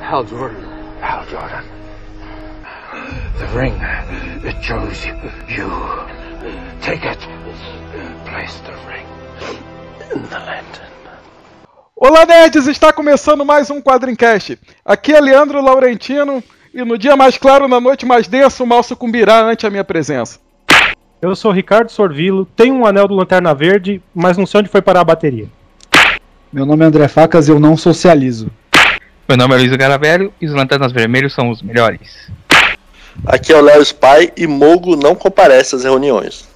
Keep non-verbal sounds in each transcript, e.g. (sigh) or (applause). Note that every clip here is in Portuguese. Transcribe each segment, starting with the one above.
Hal Jordan. Hal Jordan. The ring, it chose you. Take it. Place the ring in the lantern. Olá, nerds! Está começando mais um Quadrincast. Aqui é Leandro Laurentino e no dia mais claro, na noite mais densa, o mal sucumbirá ante a minha presença. Eu sou Ricardo Sorvilo, tenho um anel do Lanterna Verde, mas não sei onde foi parar a bateria. Meu nome é André Facas e eu não socializo. Meu nome é Luiz Garavello e os Lanternas Vermelhos são os melhores. Aqui é o Léo Spy e Mogo não comparece às reuniões.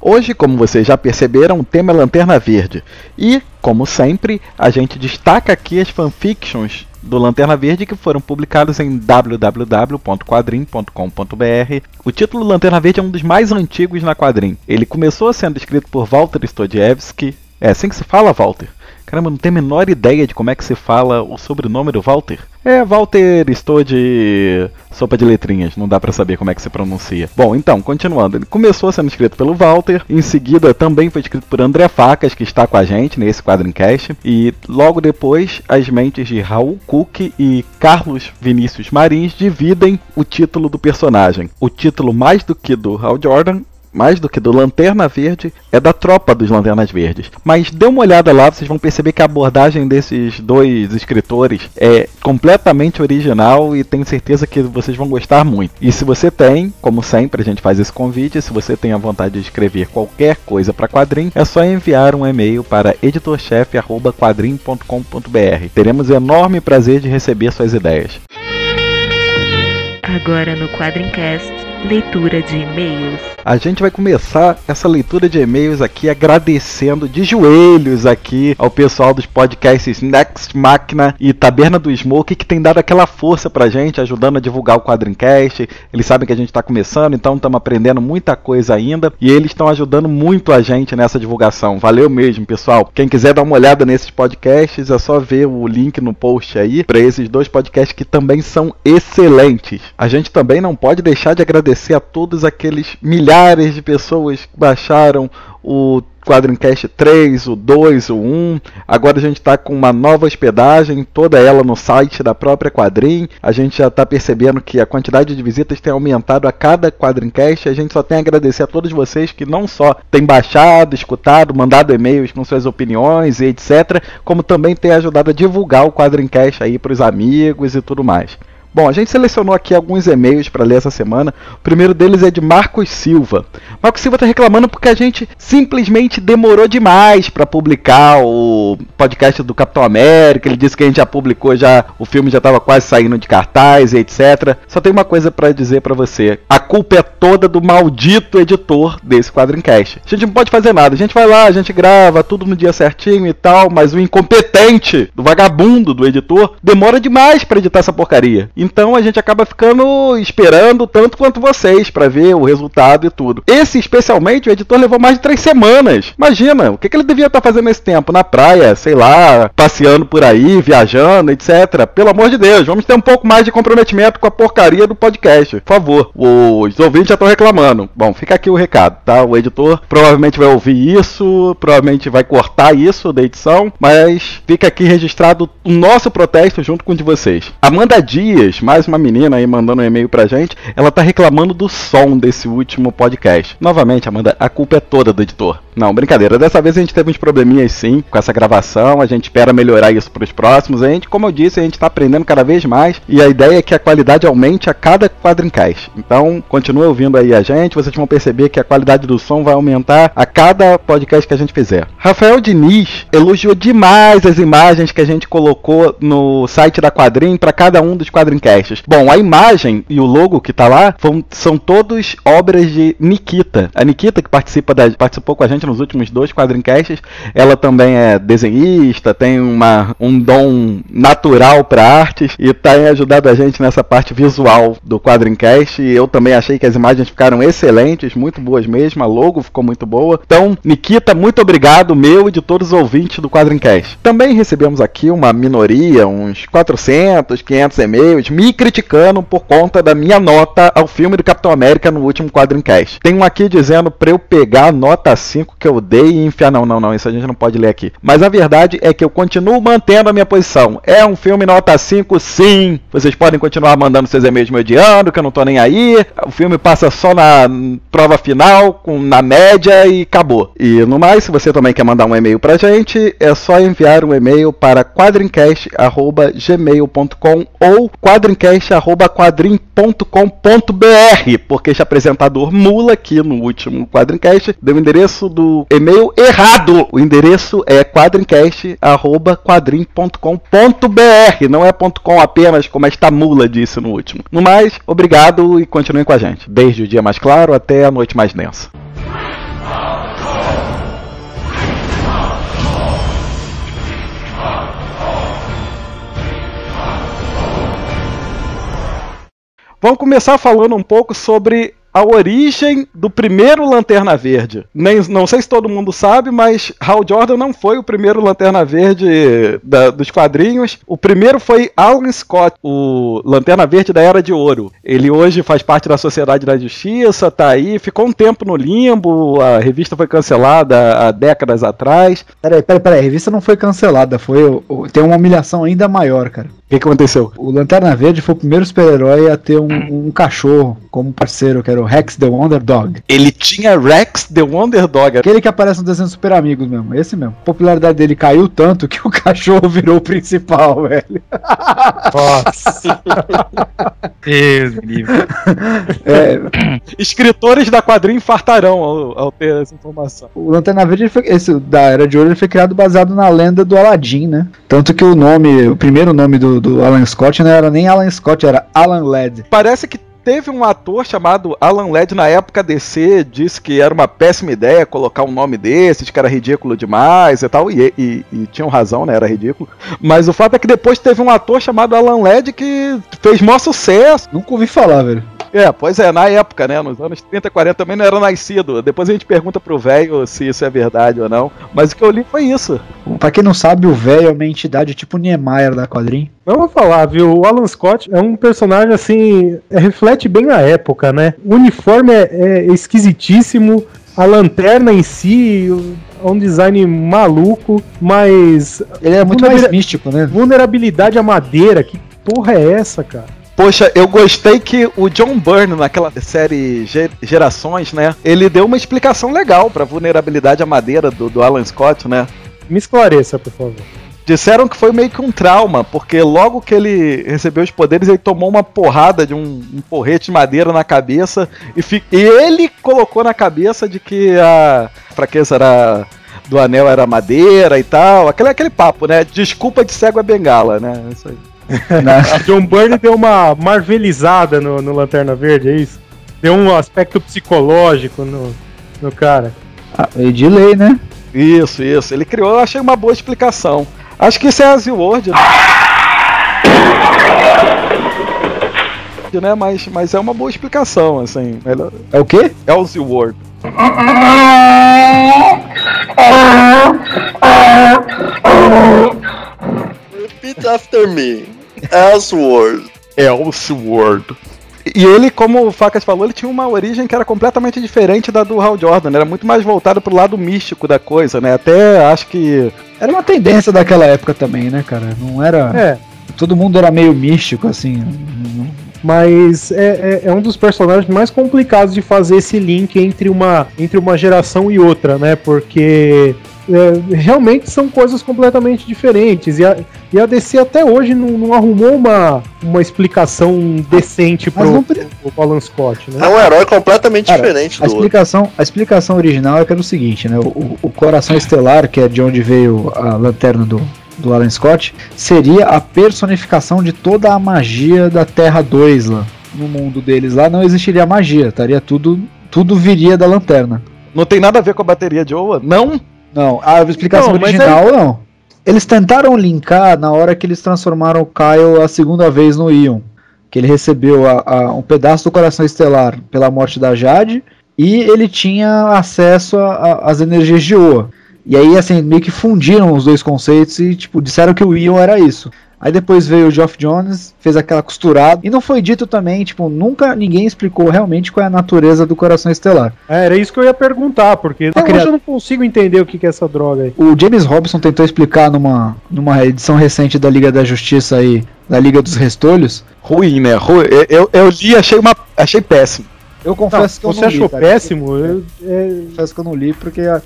Hoje, como vocês já perceberam, o tema é Lanterna Verde. E, como sempre, a gente destaca aqui as fanfictions do Lanterna Verde que foram publicados em www.quadrim.com.br. O título Lanterna Verde é um dos mais antigos na Quadrim. Ele começou sendo escrito por Walter Stodiewski. É assim que se fala, Walter? Caramba, não tenho a menor ideia de como é que se fala o sobrenome do Walter. É, Walter estou de sopa de letrinhas, não dá para saber como é que se pronuncia. Bom, então, continuando. Ele começou sendo escrito pelo Walter, em seguida também foi escrito por André Facas, que está com a gente nesse quadrincast, e logo depois as mentes de Raul Cook e Carlos Vinícius Marins dividem o título do personagem. O título mais do que do Hal Jordan mais do que do Lanterna Verde, é da tropa dos Lanternas Verdes. Mas dê uma olhada lá, vocês vão perceber que a abordagem desses dois escritores é completamente original e tenho certeza que vocês vão gostar muito. E se você tem, como sempre, a gente faz esse convite, se você tem a vontade de escrever qualquer coisa para quadrim, é só enviar um e-mail para editorchefe@quadrim.com.br. Teremos enorme prazer de receber suas ideias. Agora no Quadrincast, leitura de e-mails. A gente vai começar essa leitura de e-mails aqui agradecendo de joelhos aqui ao pessoal dos podcasts Next Máquina e Taberna do Smoke que tem dado aquela força pra gente, ajudando a divulgar o Quadrincast. Eles sabem que a gente tá começando, então estamos aprendendo muita coisa ainda e eles estão ajudando muito a gente nessa divulgação. Valeu mesmo, pessoal. Quem quiser dar uma olhada nesses podcasts, é só ver o link no post aí para esses dois podcasts que também são excelentes. A gente também não pode deixar de agradecer a todos aqueles milhares milhares de pessoas que baixaram o Quadrincast 3, o 2, o 1. Agora a gente está com uma nova hospedagem, toda ela no site da própria Quadrim. A gente já está percebendo que a quantidade de visitas tem aumentado a cada Quadrincast. A gente só tem a agradecer a todos vocês que não só têm baixado, escutado, mandado e-mails com suas opiniões e etc., como também têm ajudado a divulgar o Quadrincast aí para os amigos e tudo mais. Bom, a gente selecionou aqui alguns e-mails para ler essa semana. O primeiro deles é de Marcos Silva. Marcos Silva está reclamando porque a gente simplesmente demorou demais para publicar o podcast do Capitão América. Ele disse que a gente já publicou, já o filme já estava quase saindo de cartaz e etc. Só tem uma coisa para dizer para você: a culpa é toda do maldito editor desse quadrincast. A gente não pode fazer nada. A gente vai lá, a gente grava tudo no dia certinho e tal, mas o incompetente do vagabundo do editor demora demais para editar essa porcaria. Então a gente acaba ficando esperando tanto quanto vocês para ver o resultado e tudo. Esse, especialmente, o editor levou mais de três semanas. Imagina, o que, que ele devia estar tá fazendo nesse tempo? Na praia, sei lá, passeando por aí, viajando, etc. Pelo amor de Deus, vamos ter um pouco mais de comprometimento com a porcaria do podcast. Por favor, os ouvintes já estão reclamando. Bom, fica aqui o recado, tá? O editor provavelmente vai ouvir isso, provavelmente vai cortar isso da edição, mas fica aqui registrado o nosso protesto junto com o de vocês. Amanda Dias mais uma menina aí mandando um e-mail pra gente, ela tá reclamando do som desse último podcast. Novamente, Amanda, a culpa é toda do editor. Não, brincadeira. Dessa vez a gente teve uns probleminhas sim com essa gravação. A gente espera melhorar isso para os próximos. A gente, como eu disse, a gente está aprendendo cada vez mais e a ideia é que a qualidade aumente a cada quadrincast. Então, continue ouvindo aí a gente. Vocês vão perceber que a qualidade do som vai aumentar a cada podcast que a gente fizer. Rafael Diniz elogiou demais as imagens que a gente colocou no site da Quadrim para cada um dos Bom, a imagem e o logo que tá lá são todos obras de Nikita. A Nikita que participa da, participou com a gente nos últimos dois quadrincasts. Ela também é desenhista, tem uma, um dom natural para artes e tem ajudado a gente nessa parte visual do quadrincast. E eu também achei que as imagens ficaram excelentes, muito boas mesmo. A logo ficou muito boa. Então, Nikita, muito obrigado, meu e de todos os ouvintes do quadrincast. Também recebemos aqui uma minoria, uns 400, 500 e-mails, me criticando por conta da minha nota ao filme do Capitão América no último Quadrincast. Tem um aqui dizendo pra eu pegar a nota 5 que eu dei e enfiar. Não, não, não, isso a gente não pode ler aqui. Mas a verdade é que eu continuo mantendo a minha posição. É um filme nota 5, sim. Vocês podem continuar mandando seus e-mails me odiando, que eu não tô nem aí. O filme passa só na prova final, com, na média e acabou. E no mais, se você também quer mandar um e-mail pra gente, é só enviar um e-mail para quadrincast.gmail.com ou quadrincast.quadrim.com.br, porque esse apresentador mula aqui no último Quadrincast deu o endereço do e-mail errado. O endereço é quadrincast.quadrim.com.br, não é .com apenas, como esta mula disse no último. No mais, obrigado e continuem com a gente. Desde o dia mais claro até a noite mais densa. Vamos começar falando um pouco sobre a origem do primeiro Lanterna Verde. Nem, não sei se todo mundo sabe, mas Hal Jordan não foi o primeiro Lanterna Verde da- dos quadrinhos. O primeiro foi Alan Scott, o Lanterna Verde da Era de Ouro. Ele hoje faz parte da Sociedade da Justiça, tá aí, ficou um tempo no limbo, a revista foi cancelada há décadas atrás. Peraí, peraí, peraí. A revista não foi cancelada. Foi, tem uma humilhação ainda maior, cara. O que, que aconteceu? O Lanterna Verde foi o primeiro super-herói a ter um, um cachorro como parceiro, que era o Rex the Wonder Dog. Ele tinha Rex the Wonder Dog. Aquele que aparece no desenho Super Amigos mesmo, esse mesmo. A popularidade dele caiu tanto que o (laughs) cachorro virou o principal, velho. Nossa. Deus me livre. É, (laughs) Escritores da quadrinha infartarão ao, ao ter essa informação. o Lanterna Verde, foi, esse da Era de Ouro, ele foi criado baseado na lenda do Aladdin, né? Tanto que o nome, o primeiro nome do, do Alan Scott não era nem Alan Scott, era Alan Ladd. Parece que teve um ator chamado Alan Ladd na época DC, disse que era uma péssima ideia colocar um nome desses, que era ridículo demais e tal, e, e, e tinham razão, né? Era ridículo. Mas o fato é que depois teve um ator chamado Alan Ladd que fez maior sucesso. Nunca ouvi falar, velho. É, pois é, na época, né? Nos anos 30, 40 também não era nascido. Depois a gente pergunta pro velho se isso é verdade ou não. Mas o que eu li foi isso. Pra quem não sabe, o velho é uma entidade tipo Niemeyer da quadrinha. Eu vou falar, viu? O Alan Scott é um personagem assim. é, reflete bem a época, né? O uniforme é, é esquisitíssimo. A lanterna em si é um design maluco, mas Ele é muito mais místico, né? vulnerabilidade à madeira, que porra é essa, cara? Poxa, eu gostei que o John Byrne, naquela série Ge- Gerações, né? Ele deu uma explicação legal pra vulnerabilidade à madeira do, do Alan Scott, né? Me esclareça, por favor. Disseram que foi meio que um trauma, porque logo que ele recebeu os poderes, ele tomou uma porrada de um, um porrete de madeira na cabeça e, fi- e ele colocou na cabeça de que a fraqueza era do anel era madeira e tal. Aquele, aquele papo, né? Desculpa de cego a bengala, né? Isso aí. (laughs) John Byrne deu uma marvelizada no, no Lanterna Verde, é isso? Deu um aspecto psicológico no, no cara. Ah, e de lei, né? Isso, isso. Ele criou, eu achei uma boa explicação. Acho que isso é Azil World. Né? né? Mas, mas é uma boa explicação, assim. É o quê? Elseworld. World. Repeat after me. Elseworld. Elseworld. E ele, como o Facas falou, ele tinha uma origem que era completamente diferente da do Hal Jordan. Era muito mais voltado pro lado místico da coisa, né? Até acho que. Era uma tendência daquela época também, né, cara? Não era. É, Todo mundo era meio místico, assim. mas é, é, é um dos personagens mais complicados de fazer esse link entre uma, entre uma geração e outra, né? Porque é, realmente são coisas completamente diferentes. E a, e a DC até hoje não, não arrumou uma, uma explicação decente pre- pro Alan Scott, né? É um herói completamente Cara, diferente A do outro. explicação, a explicação original é que era o seguinte, né? O, o Coração Estelar, que é de onde veio a lanterna do, do Alan Scott, seria a personificação de toda a magia da Terra 2 lá. No mundo deles lá não existiria magia, estaria tudo. Tudo viria da lanterna. Não tem nada a ver com a bateria de Oa? Não? Não, a explicação Não, mas original não. Eles tentaram linkar na hora que eles transformaram o Kyle a segunda vez no Ion. Que ele recebeu a- a- um pedaço do coração estelar pela morte da Jade e ele tinha acesso às energias de Oa. E aí, assim, meio que fundiram os dois conceitos e, tipo, disseram que o Ion era isso. Aí depois veio o Geoff Jones, fez aquela costurada. E não foi dito também, tipo, nunca ninguém explicou realmente qual é a natureza do coração estelar. É, era isso que eu ia perguntar, porque até hoje eu não consigo entender o que que é essa droga aí. O James Robson tentou explicar numa, numa edição recente da Liga da Justiça aí, da Liga dos Restolhos. Ruim, né? Ruim. Eu, eu, eu li e achei, uma, achei péssimo. Eu Não, confesso que eu você não achou li, cara. péssimo? Eu, é, Eu confesso que eu não li porque a-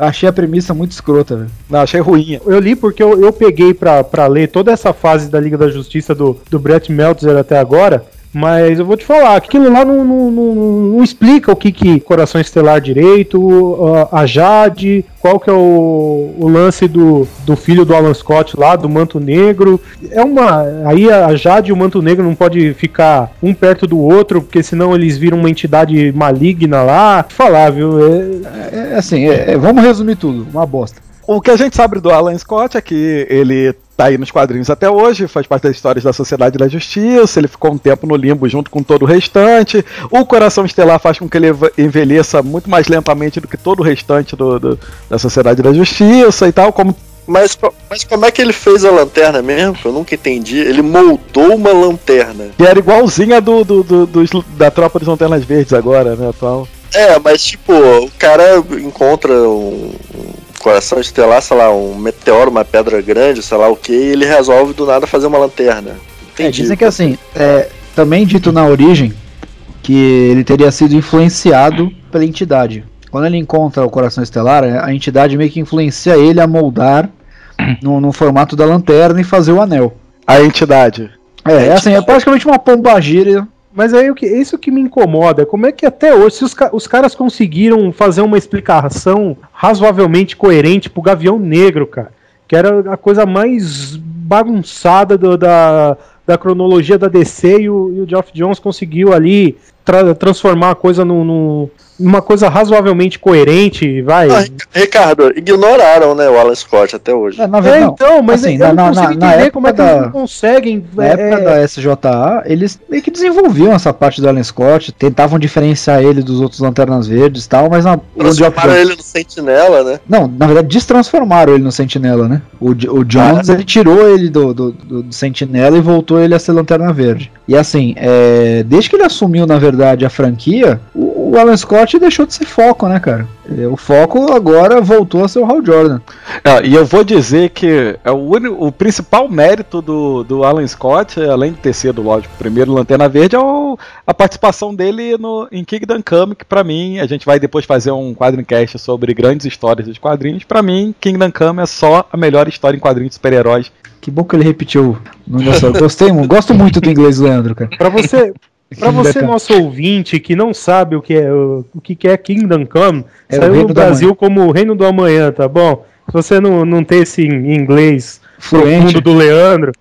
achei a premissa muito escrota, velho. Não, achei ruim. eu li porque eu, eu peguei pra, pra ler toda essa fase da Liga da Justiça do, do Brett Meltzer até agora. Mas eu vou te falar, aquilo lá não, não, não- não explica o que que Coração Estelar direito, a, Jade, qual que é o, o lance do, do filho do Alan Scott lá, do Manto Negro. É uma. Aí a Jade e o Manto Negro não pode ficar um perto do outro, porque senão eles viram uma entidade maligna lá. Falar, viu? É, É, assim, é- é- vamos resumir tudo, uma bosta. O que a gente sabe do Alan Scott é que ele tá aí nos quadrinhos até hoje, faz parte das histórias da Sociedade da Justiça, ele ficou um tempo no limbo junto com todo o restante. O Coração Estelar faz com que ele envelheça muito mais lentamente do que todo o restante do, do- da Sociedade da Justiça e tal, como Mas, mas como é que ele fez a lanterna mesmo? Eu nunca entendi. Ele moldou uma lanterna. que era igualzinha do, do- do- dos- da Tropa dos Lanternas Verdes agora, né, atual. É, mas tipo, o cara encontra um coração estelar, sei lá, um meteoro, uma pedra grande, sei lá o que, e ele resolve do nada fazer uma lanterna. É, Entendi. dizem que assim, é, também dito na origem que ele teria sido influenciado pela entidade. Quando ele encontra o coração estelar, é, a entidade meio que influencia ele a moldar (clears throat) no, no formato da lanterna e fazer o anel. A entidade. É, é assim, é praticamente uma pombagira. Mas o que, isso que me incomoda, como é que até hoje, se os, os caras conseguiram fazer uma explicação razoavelmente coerente pro Gavião Negro, cara, que era a coisa mais bagunçada do- da, da cronologia da DC e o, e o Geoff Jones conseguiu ali tra- transformar a coisa num, num- numa coisa razoavelmente coerente, vai. Ah, Ricardo, ignoraram, né, o Alan Scott até hoje. É, na É, verdade, não. então, mas Assim, eu na- não na- consigo na- na entender como é que eles conseguem. Na é, época da SJA, eles meio que desenvolviam essa parte do Alan Scott, tentavam diferenciar ele dos outros Lanternas Verdes e tal, mas na, Transformaram Jones- ele no sentinela, né? Não, na verdade destransformaram ele no Sentinela, né? O, o Jones, ele tirou ele do, do, do- do Sentinela e voltou ele a ser Lanterna Verde. E assim, é, desde que ele assumiu, na verdade, a franquia, o, o Alan Scott deixou de ser foco, né, cara? É, O foco agora voltou a ser o Hal Jordan. É, e eu vou dizer que é o, único, o principal mérito do, do Alan Scott, além de ter sido, lógico, o primeiro Lanterna Verde, é o- a participação dele no, em Kingdom Come, que pra mim, a gente vai depois fazer um quadrincast sobre grandes histórias dos quadrinhos. Pra mim, Kingdom Come é só a melhor história em quadrinhos de super-heróis. Que bom que ele repetiu o nome dessa. Gostei, mu- gosto muito do inglês Leandro, cara. Pra você, pra você nosso ouvinte, que não sabe o que é, o, o que que é Kingdom Come, É o saiu no do Brasil como o Reino do Amanhã, tá bom? Se você não, não tem esse in- inglês Fluente. profundo do Leandro,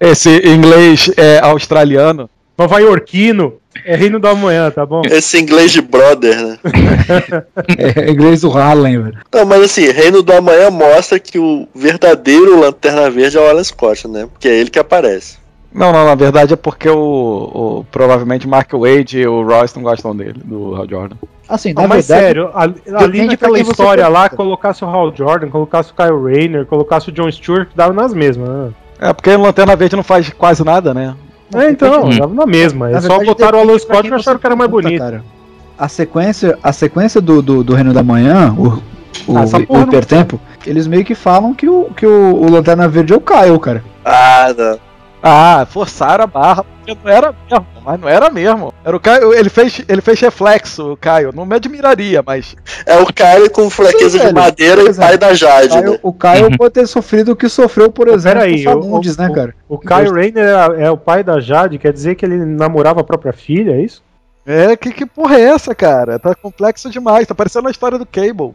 Esse inglês é australiano. nova-iorquino, é Reino do Amanhã, tá bom? Esse inglês de brother, né? (laughs) É inglês do Harlem, velho. Não, mas assim, Reino do Amanhã mostra que o verdadeiro Lanterna Verde é o Alan Scott, né? Porque é ele que aparece. Não, não, na verdade é porque o, o- provavelmente Mark Wade e o Royce não gostam dele, do Hal Jordan. Assim, Não, na mas verdade, sério, a- você história lá, colocasse o Hal Jordan, colocasse o Kyle Rayner, colocasse o John Stewart, dava nas mesmas, né? É porque o Lanterna Verde não faz quase nada, né? É, então, Hum. dava na mesma. Na É só verdade, botaram o Alan Scott e acharam que era mais bonito. cara. A sequência, a sequência do, do, do Reino da Manhã, o, o, Ah, o hipertempo, eles meio que falam que o, que o, o Lanterna Verde é o Kyle, cara. Ah, não. Ah, forçaram a barra, porque não era mesmo, mas não era mesmo. Era o Caio, ele fez, ele fez reflexo, o Caio. Não me admiraria, mas. É o Kyle com fraqueza Sim, de velho. madeira e pai da Jade, né? o Kyle pode ter sofrido o que sofreu, por exemplo, Peraí, o o- Fagundes, o- né, cara? O Kyle Rayner é, é o pai da Jade, quer dizer que ele namorava a própria filha, é isso? É, que, que porra é essa, cara? Tá complexo demais, tá parecendo a história do Cable.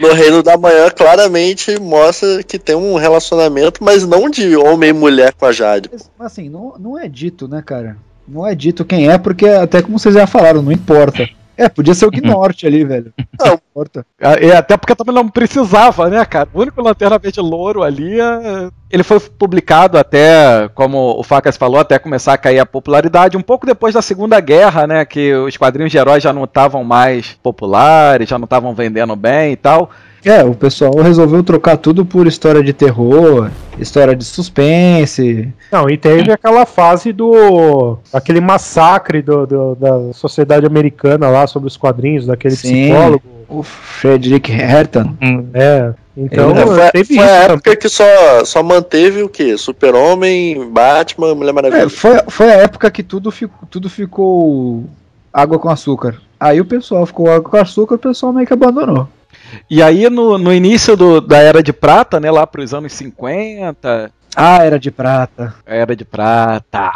No Reino da Manhã, claramente mostra que tem um relacionamento, mas não de homem e mulher com a Jade. Assim, não, não é dito, né, cara? Não é dito quem é, porque até como vocês já falaram, não importa. É, podia ser o (laughs) Gnorte ali, velho. Não importa. Ah, E até porque também não precisava, né, cara? O único Lanterna Verde louro ali, é- ele foi publicado até, como o Facas falou, até começar a cair a popularidade, um pouco depois da Segunda Guerra, né, que os quadrinhos de heróis já não estavam mais populares, já não estavam vendendo bem e tal. É, o pessoal resolveu trocar tudo por história de terror, história de suspense. Não, e teve aquela fase do. aquele massacre do, do- da sociedade americana lá sobre os quadrinhos, daquele Sim. psicólogo. O Frederick Hertan. Hum, É. Então, É, foi, teve foi isso a também. época que só, só manteve o quê? Super-Homem, Batman, Mulher Maravilha. É, foi, foi a época que tudo, ficou, tudo ficou água com açúcar. Aí o pessoal ficou água com açúcar, o pessoal meio que abandonou. E aí, no, no início do- da Era de Prata, né, lá pros anos 50, Ah, era de prata. Era de Prata.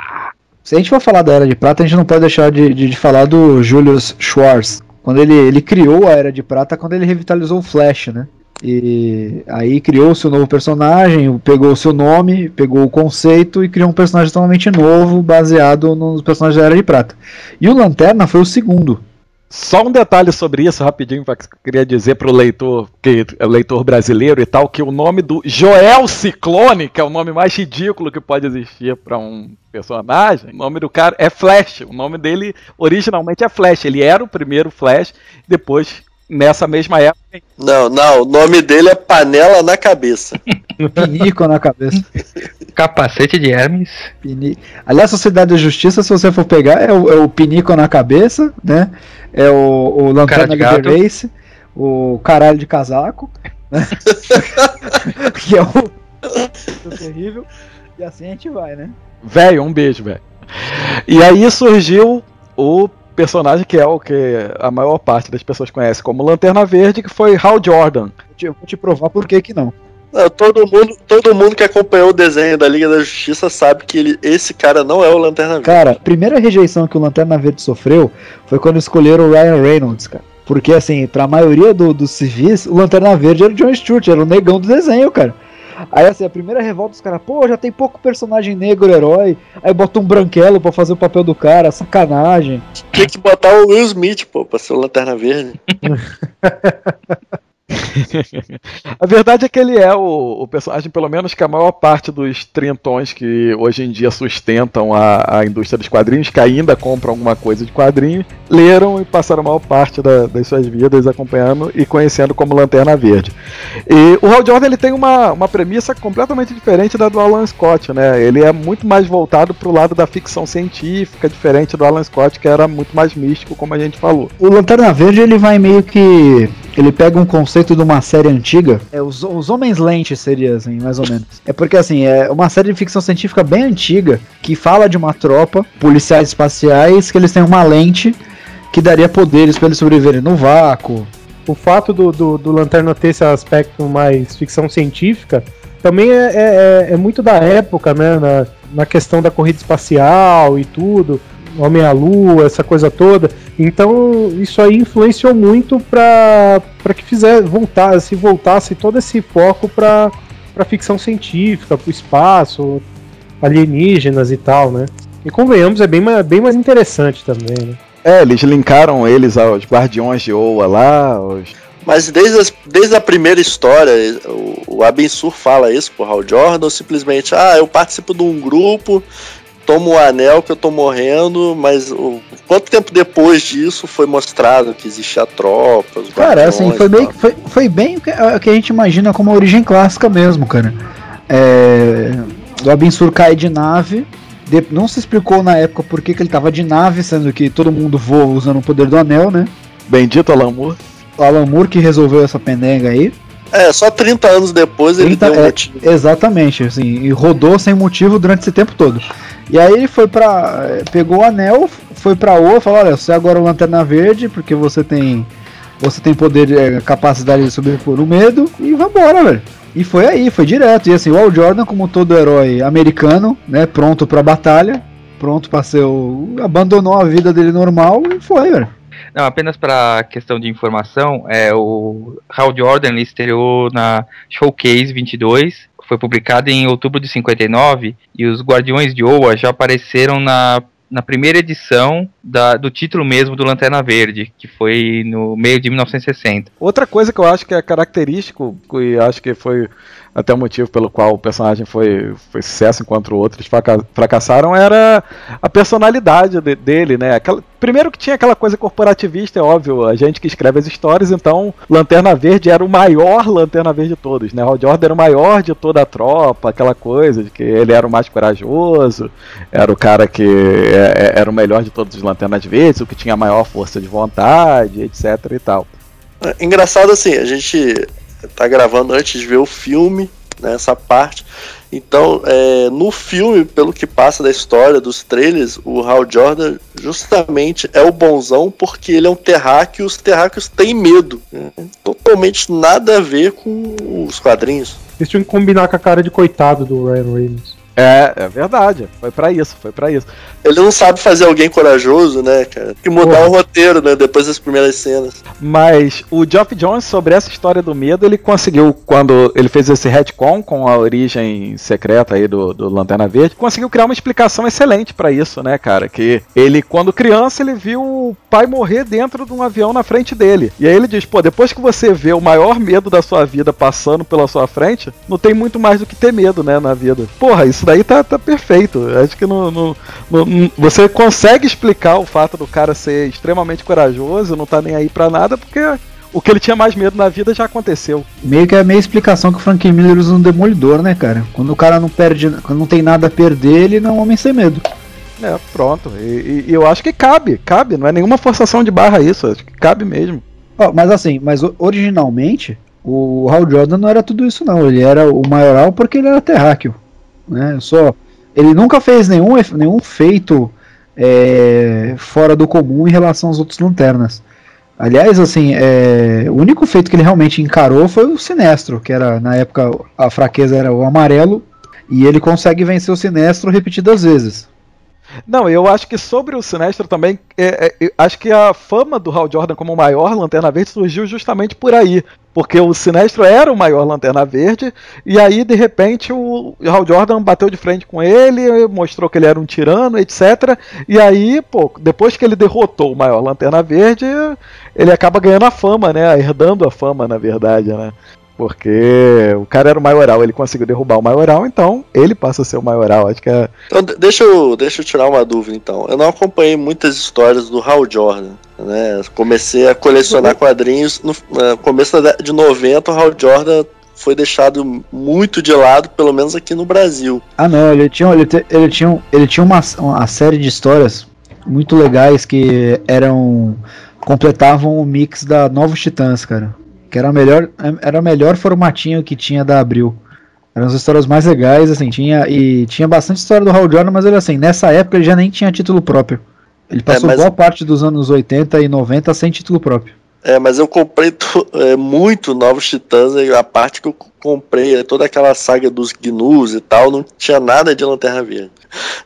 Se a gente for falar da Era de Prata, a gente não pode deixar de, de, de falar do Julius Schwartz. Quando ele, ele criou a Era de Prata, quando ele revitalizou o Flash, né? E aí criou-se um novo personagem, pegou o seu nome, pegou o conceito e criou um personagem totalmente novo, baseado nos personagens da Era de Prata. E o Lanterna foi o segundo. Só um detalhe sobre isso, rapidinho, que eu queria dizer pro leitor, que leitor brasileiro e tal, que o nome do Joel Ciclone, que é o nome mais ridículo que pode existir para um personagem, o nome do cara é Flash. O nome dele originalmente é Flash. Ele era o primeiro Flash, depois, nessa mesma época. Não, não, o nome dele é Panela na Cabeça. (laughs) Pinico na cabeça. capacete de Hermes. Pini... Aliás, Sociedade da Justiça, se você for pegar, é o, é o Pinico na cabeça, né? É o, o Lanterna de gato. Leader Race, o caralho de casaco, né? (laughs) que é o (laughs) terrível. E assim a gente vai, né? Velho, um beijo, velho. E aí surgiu o personagem que é o que a maior parte das pessoas conhece como Lanterna Verde, que foi Hal Jordan. Vou te, eu vou te provar por que que não. Não, todo, mundo, todo mundo que acompanhou o desenho da Liga da Justiça sabe que ele, esse cara não é o Lanterna Verde. Cara, a primeira rejeição que o Lanterna Verde sofreu foi quando escolheram o Ryan Reynolds, cara. Porque, assim, pra maioria do- dos civis, o Lanterna Verde era o John Stewart, era o negão do desenho, cara. Aí, assim, a primeira revolta dos caras, pô, já tem pouco personagem negro herói. Aí bota um branquelo pra fazer o papel do cara, sacanagem. Tinha que botar o Will Smith, pô, pra ser o Lanterna Verde. (laughs) (laughs) A verdade é que ele é o, o personagem, pelo menos que a maior parte dos trintões que hoje em dia sustentam a, a indústria dos quadrinhos, que ainda compram alguma coisa de quadrinhos, leram e passaram a maior parte da- das suas vidas acompanhando e conhecendo como Lanterna Verde. E o Hal Jordan ele tem uma, uma premissa completamente diferente da do Alan Scott, né? Ele é muito mais voltado pro lado da ficção científica, diferente do Alan Scott, que era muito mais místico, como a gente falou. O Lanterna Verde, ele vai meio que. Ele pega um conceito de uma série antiga. É, os, os Homens Lentes seria, assim, mais ou menos. É porque, assim, é uma série de ficção científica bem antiga que fala de uma tropa, policiais espaciais, que eles têm uma lente que daria poderes para eles sobreviverem no vácuo. o fato do, do, do Lanterna ter esse aspecto mais ficção científica também é, é, é- é muito da época, né? Na, na questão da corrida espacial e tudo, Homem à Lua, essa coisa toda. Então isso aí influenciou muito para que fizer voltar, se voltasse todo esse foco para para ficção científica, para o espaço, alienígenas e tal, né? E convenhamos, é bem, mais- bem mais interessante também, né? É, eles linkaram eles aos Guardiões de Oa lá, aos Mas desde, as- desde a primeira história, o, o Abensur fala isso pro Hal Jordan, ou simplesmente, ah, eu participo de um grupo, tomo um anel que eu tô morrendo, mas o, quanto tempo depois disso foi mostrado que existia a tropa, os Cara, guardiões assim, foi, e que- foi, foi bem o que, o que a gente imagina como a origem clássica mesmo, cara. É, o Abinsur cai de nave. de- não se explicou na época por que, que ele tava de nave, sendo que todo mundo voa usando o poder do anel, né? Bendito. O Alan Moore que resolveu essa pendenga aí. É, só 30 anos depois ele 30 deu um é, motivo. Exatamente, assim, e rodou sem motivo durante esse tempo todo. E aí ele foi pra. eh, pegou o anel, foi pra Oa, falou, olha, você agora é o Lanterna Verde, porque você tem. Você tem poder, eh, capacidade de sobrepor o medo, e vambora, velho. E foi aí, foi direto. E assim, o Al Jordan, como todo herói americano, né, pronto pra batalha, pronto pra ser o. abandonou a vida dele normal e foi, velho. Não, apenas para questão de informação, é, o Hal Jordan estreou na Showcase 22, foi publicado em outubro de 59 e os Guardiões de Oa já apareceram na, na primeira edição da- do título mesmo do Lanterna Verde, que foi no meio de 1960. Outra coisa que eu acho que é característico, e acho que foi até o motivo pelo qual o personagem foi, foi sucesso enquanto outros fraca- fracassaram, era a personalidade de- dele, né? Aquela- primeiro que tinha aquela coisa corporativista, é óbvio, a gente que escreve as histórias, então Lanterna Verde era o maior Lanterna Verde de todos, né? Hal Jordan era o maior de toda a tropa, aquela coisa de que ele era o mais corajoso, era o cara que é- é- era o melhor de todos os Lanternas Verdes, o que tinha a maior força de vontade, etc e tal. É Engraçado assim, a gente tá gravando antes de ver o filme, né, essa parte. Então, é, no filme, pelo que passa da história, dos trailers, o Hal Jordan justamente é o bonzão porque ele é um terráqueo e os terráqueos têm medo. né? Totalmente nada a ver com os quadrinhos. Eles tinham que combinar com a cara de coitado do Ryan Reynolds. É, é verdade, foi pra isso, foi pra isso. Ele não sabe fazer alguém corajoso, né, cara? Tem que mudar o roteiro, né, depois das primeiras cenas. Mas o Geoff Jones, sobre essa história do medo, ele conseguiu, quando ele fez esse retcon com a origem secreta aí do, do Lanterna Verde, conseguiu criar uma explicação excelente pra isso, né, cara? Que ele, quando criança, ele viu o pai morrer dentro de um avião na frente dele. E aí ele diz, pô, depois que você vê o maior medo da sua vida passando pela sua frente, não tem muito mais do que ter medo, né, na vida. Porra, isso daí tá, tá perfeito. Acho que não, não- não- não- você consegue explicar o fato do cara ser extremamente corajoso, não tá nem aí pra nada, porque o que ele tinha mais medo na vida já aconteceu. Meio que é a meia explicação que o Frank Miller usa no Demolidor, né, cara? Quando o cara não perde, quando não tem nada a perder, ele não é um homem sem medo. É, pronto. E, e- eu acho que cabe, cabe, não é nenhuma forçação de barra isso, acho que cabe mesmo. Ó, mas assim, mas originalmente, o Hal Jordan não era tudo isso não, ele era o maioral porque ele era terráqueo, né? Só ele nunca fez nenhum, nenhum feito é, fora do comum em relação aos outros lanternas. Aliás, assim, é, o único feito que ele realmente encarou foi o Sinestro, que era na época a fraqueza era o amarelo e ele consegue vencer o Sinestro repetidas vezes. Não, eu acho que sobre o Sinestro também, é, é, acho que a fama do Hal Jordan como o maior Lanterna Verde surgiu justamente por aí. Porque o Sinestro era o maior Lanterna Verde, e aí, de repente, o Hal Jordan bateu de frente com ele, mostrou que ele era um tirano, etc. E aí, pô, depois que ele derrotou o maior Lanterna Verde, ele acaba ganhando a fama, né? Herdando a fama, na verdade, né? Porque o cara era o maioral, ele conseguiu derrubar o maioral, então ele passa a ser o maioral. Acho que é. Então, de- deixa eu, deixa eu tirar uma dúvida, então. Eu não acompanhei muitas histórias do Hal Jordan, né? Comecei a colecionar quadrinhos no no começo da dé- de 90, o Hal Jordan foi deixado muito de lado, pelo menos aqui no Brasil. Ah não, ele tinha, ele, ele tinha, ele tinha uma, uma série de histórias muito legais que eram completavam o mix da Novos Titãs, cara. Que era o melhor, era o melhor formatinho que tinha da Abril. Eram as histórias mais legais, assim, tinha e tinha bastante história do Hal Jordan, mas ele assim, nessa época ele já nem tinha título próprio. Ele passou mas- boa parte dos anos 80 e 90 sem título próprio. É, mas eu comprei é, muito Novos Titãs, e a parte que eu comprei, é toda aquela saga dos Gnus e tal, não tinha nada de Lanterna Verde.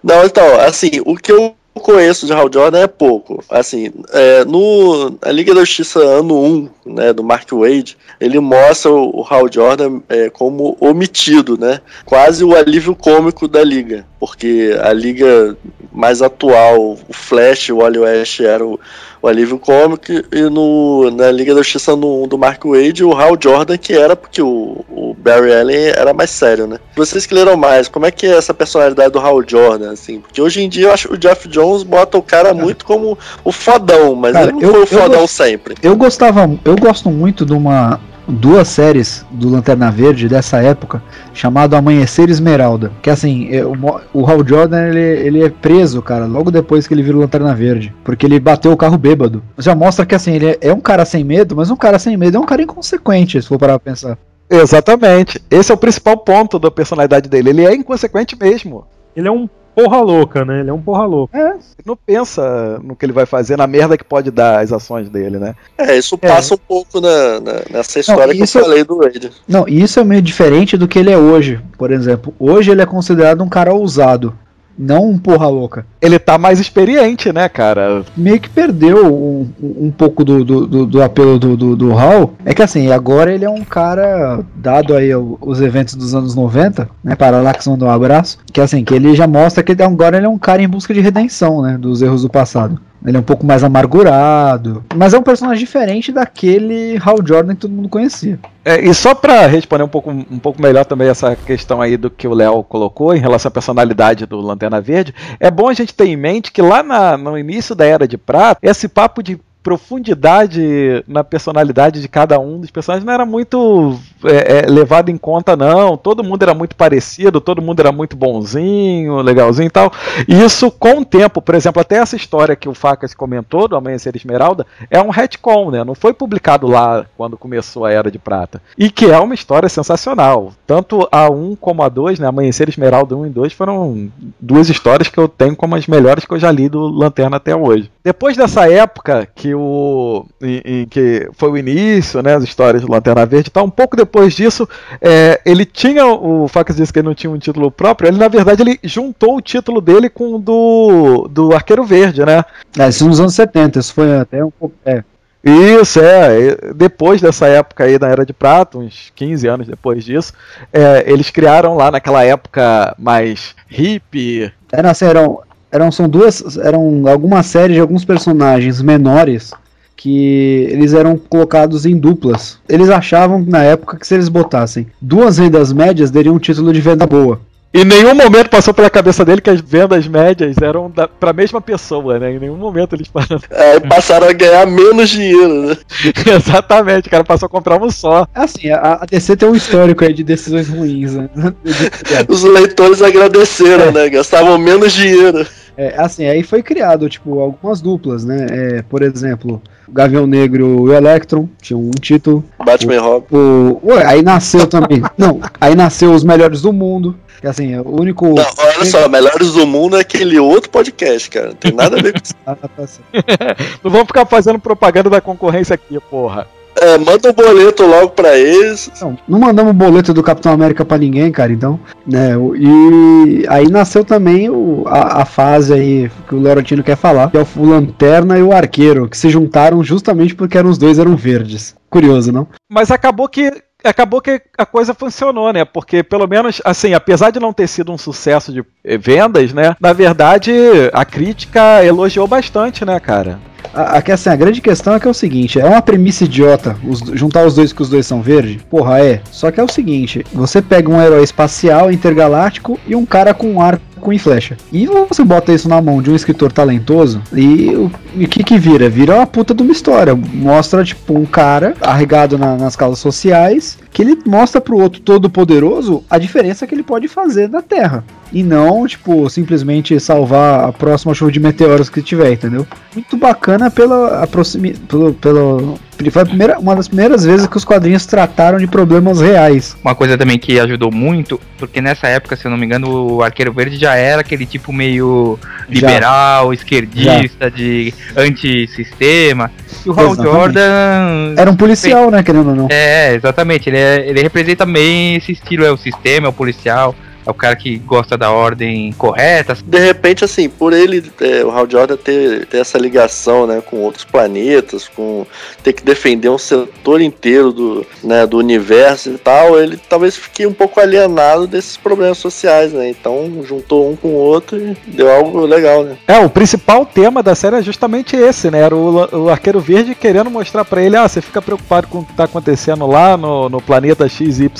Não, então, assim, o que eu conheço de Hal Jordan é pouco. Assim, é, no a Liga da Justiça ano 1, né, do Mark Wade, ele mostra o, o Hal Jordan é, como omitido, né? Quase o alívio cômico da Liga, porque a Liga mais atual, o Flash, o Wally West era o, o alívio cômico e no, na Liga da Justiça no, do Mark Wade, o Hal Jordan que era porque o, o Barry Allen era mais sério, né? Vocês que leram mais, como é que é essa personalidade do Hal Jordan, assim? Porque hoje em dia eu acho que o Jeff Jones bota o cara muito como o fodão, mas Cara, ele não eu- foi o eu fodão gosto- sempre. Eu gostava, eu gosto muito de uma duas séries do Lanterna Verde dessa época chamado Amanhecer Esmeralda, que assim, é, o, o Hal Jordan ele, ele é preso, cara, logo depois que ele vira o Lanterna Verde, porque ele bateu o carro bêbado. Já mostra que assim, ele é, é um cara sem medo, mas um cara sem medo é um cara inconsequente, se for parar pra pensar. Exatamente. Esse é o principal ponto da personalidade dele. Ele é inconsequente mesmo. Ele é um porra louca, né? Ele é um porra louca. Ele não pensa no que ele vai fazer, na merda que pode dar as ações dele, né? É, isso É. passa um pouco na, na- nessa história que isso- eu falei do Wade. Não, e isso é meio diferente do que ele é hoje, por exemplo. Hoje ele é considerado um cara ousado, não um porra louca. Ele tá mais experiente, né, cara? meio que perdeu um, um pouco do, do, do- do apelo do, do, do Hal. É que assim, agora ele é um cara, dado aí os eventos dos anos 90, né? Parallax mandou um abraço. Que assim, que ele já mostra que ele- agora ele é um cara em busca de redenção, né? Dos erros do passado. Ele é um pouco mais amargurado. Mas é um personagem diferente daquele Hal Jordan que todo mundo conhecia. É, e só pra responder um pouco, um pouco melhor também essa questão aí do que o Léo colocou em relação à personalidade do Lanterna Verde, é bom a gente ter em mente que lá na- no início da Era de Prata, esse papo de profundidade na personalidade de cada um dos personagens não era muito é, é, levado em conta, não. Todo mundo era muito parecido, todo mundo era muito bonzinho, legalzinho e tal. E isso, com o tempo, por exemplo, até essa história que o Facas comentou, do Amanhecer Esmeralda, é um retcon, né? Não foi publicado lá quando começou a Era de Prata. E que é uma história sensacional. Tanto a 1 como a 2, né? Amanhecer Esmeralda 1 e 2 foram duas histórias que eu tenho como as melhores que eu já li do Lanterna até hoje. Depois dessa época, que o. em, em que foi o início, né? As histórias do Lanterna Verde e tal, um pouco depois disso, é, ele tinha. O Facas disse que ele não tinha um título próprio. Ele, na verdade, ele juntou o título dele com o do, do Arqueiro Verde, né? É, isso nos anos 70, isso foi até um pouco. É, Isso, é. Depois dessa época aí da Era de Prata, uns 15 anos depois disso, é, eles criaram lá naquela época mais hippie. Era assim, eram, eram são duas, eram algumas séries de alguns personagens menores que eles eram colocados em duplas. Eles achavam na época que se eles botassem duas vendas médias dariam um título de venda boa. Em nenhum momento passou pela cabeça dele que as vendas médias eram da, pra mesma pessoa, né? Em nenhum momento eles pararam. Aí (laughs) passaram a ganhar menos dinheiro, né? (laughs) Exatamente, o cara passou a comprar um só. Assim, a, a DC tem um histórico aí de decisões ruins, né? (laughs) Os leitores agradeceram, né? Gastavam menos dinheiro. É, assim, aí foi criado, tipo, algumas duplas, né? É, por exemplo, o Gavião Negro e o Electron tinham um título. Batman e Robin. O, ué, aí nasceu também. (laughs) não, aí nasceu os melhores do mundo. Que assim, é o único. Não, olha só, Melhores do Mundo é aquele outro podcast, cara. Não tem nada a ver com isso. (laughs) Ah, tá. (laughs) Não vamos ficar fazendo propaganda da concorrência aqui, porra. É, manda um boleto logo pra eles. Não, não mandamos boleto do Capitão América pra ninguém, cara, então. Né, e aí nasceu também o- a, a fase aí que o Laurentino quer falar, que é o Lanterna e o Arqueiro, que se juntaram justamente porque eram os dois eram verdes. Curioso, não? Mas acabou que acabou que a coisa funcionou, né? Porque pelo menos assim, apesar de não ter sido um sucesso de eh, vendas, né? Na verdade, a crítica elogiou bastante, né, cara? A, a, assim, a grande questão é que é o seguinte, é uma premissa idiota os- juntar os dois que os dois são verde? Porra, é. Só que é o seguinte, você pega um herói espacial intergaláctico e um cara com um arco e flecha. E você bota isso na mão de um escritor talentoso e o e que que vira? Vira uma puta de uma história. Mostra, tipo, um cara arregado na- nas causas sociais que ele mostra pro outro todo poderoso a diferença que ele pode fazer na Terra. E não, tipo, simplesmente salvar a próxima chuva de meteoros que tiver, entendeu? Muito bacana pela aproximi... pelo, pelo... Foi a primeira, uma das primeiras vezes que os quadrinhos trataram de problemas reais. Uma coisa também que ajudou muito, porque nessa época, se eu não me engano, o Arqueiro Verde já era aquele tipo meio Já. liberal, esquerdista, de antissistema. E o Hal. Jordan. Era um policial, né, querendo ou não. É, exatamente. Ele, é- ele representa bem esse estilo, é o sistema, é o policial, é o cara que gosta da ordem correta. De repente, assim, por ele, é, o Hal Jordan ter, ter essa ligação, né, com outros planetas, com ter que defender um setor inteiro do, né, do universo e tal, ele talvez fique um pouco alienado desses problemas sociais, né? Então, juntou um com o outro e deu algo legal, né? É, o principal tema da série é justamente esse, né? Era o, o Arqueiro Verde querendo mostrar pra ele, ah, você fica preocupado com o que tá acontecendo lá no, no planeta XYZ,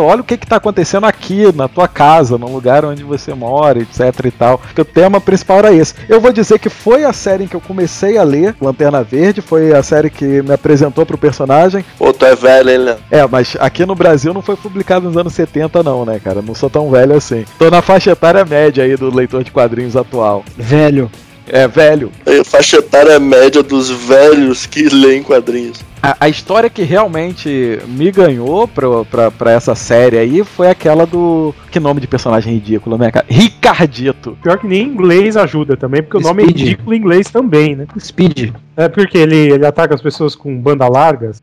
olha o que que tá acontecendo aqui na tua casa, no lugar onde você mora, etc e tal. Porque o tema principal era esse. Eu vou dizer que foi a série em que eu comecei a ler Lanterna Verde, foi a série que me apresentou pro personagem. Pô, tu é velho, hein, Leandro? É, mas aqui no Brasil não foi publicado nos anos 70 não, né, cara? Não sou tão velho assim. Tô na faixa etária média aí do leitor de quadrinhos atual. Velho. É, velho. A faixa etária média dos velhos que leem quadrinhos. A, a história que realmente me ganhou pra, pra, pra essa série aí foi aquela do. Que nome de personagem ridículo, né, cara? Ricardito. Pior que nem em inglês ajuda também, porque o nome é ridículo em inglês também, né? Speed. É porque ele, ele ataca as pessoas com banda largas.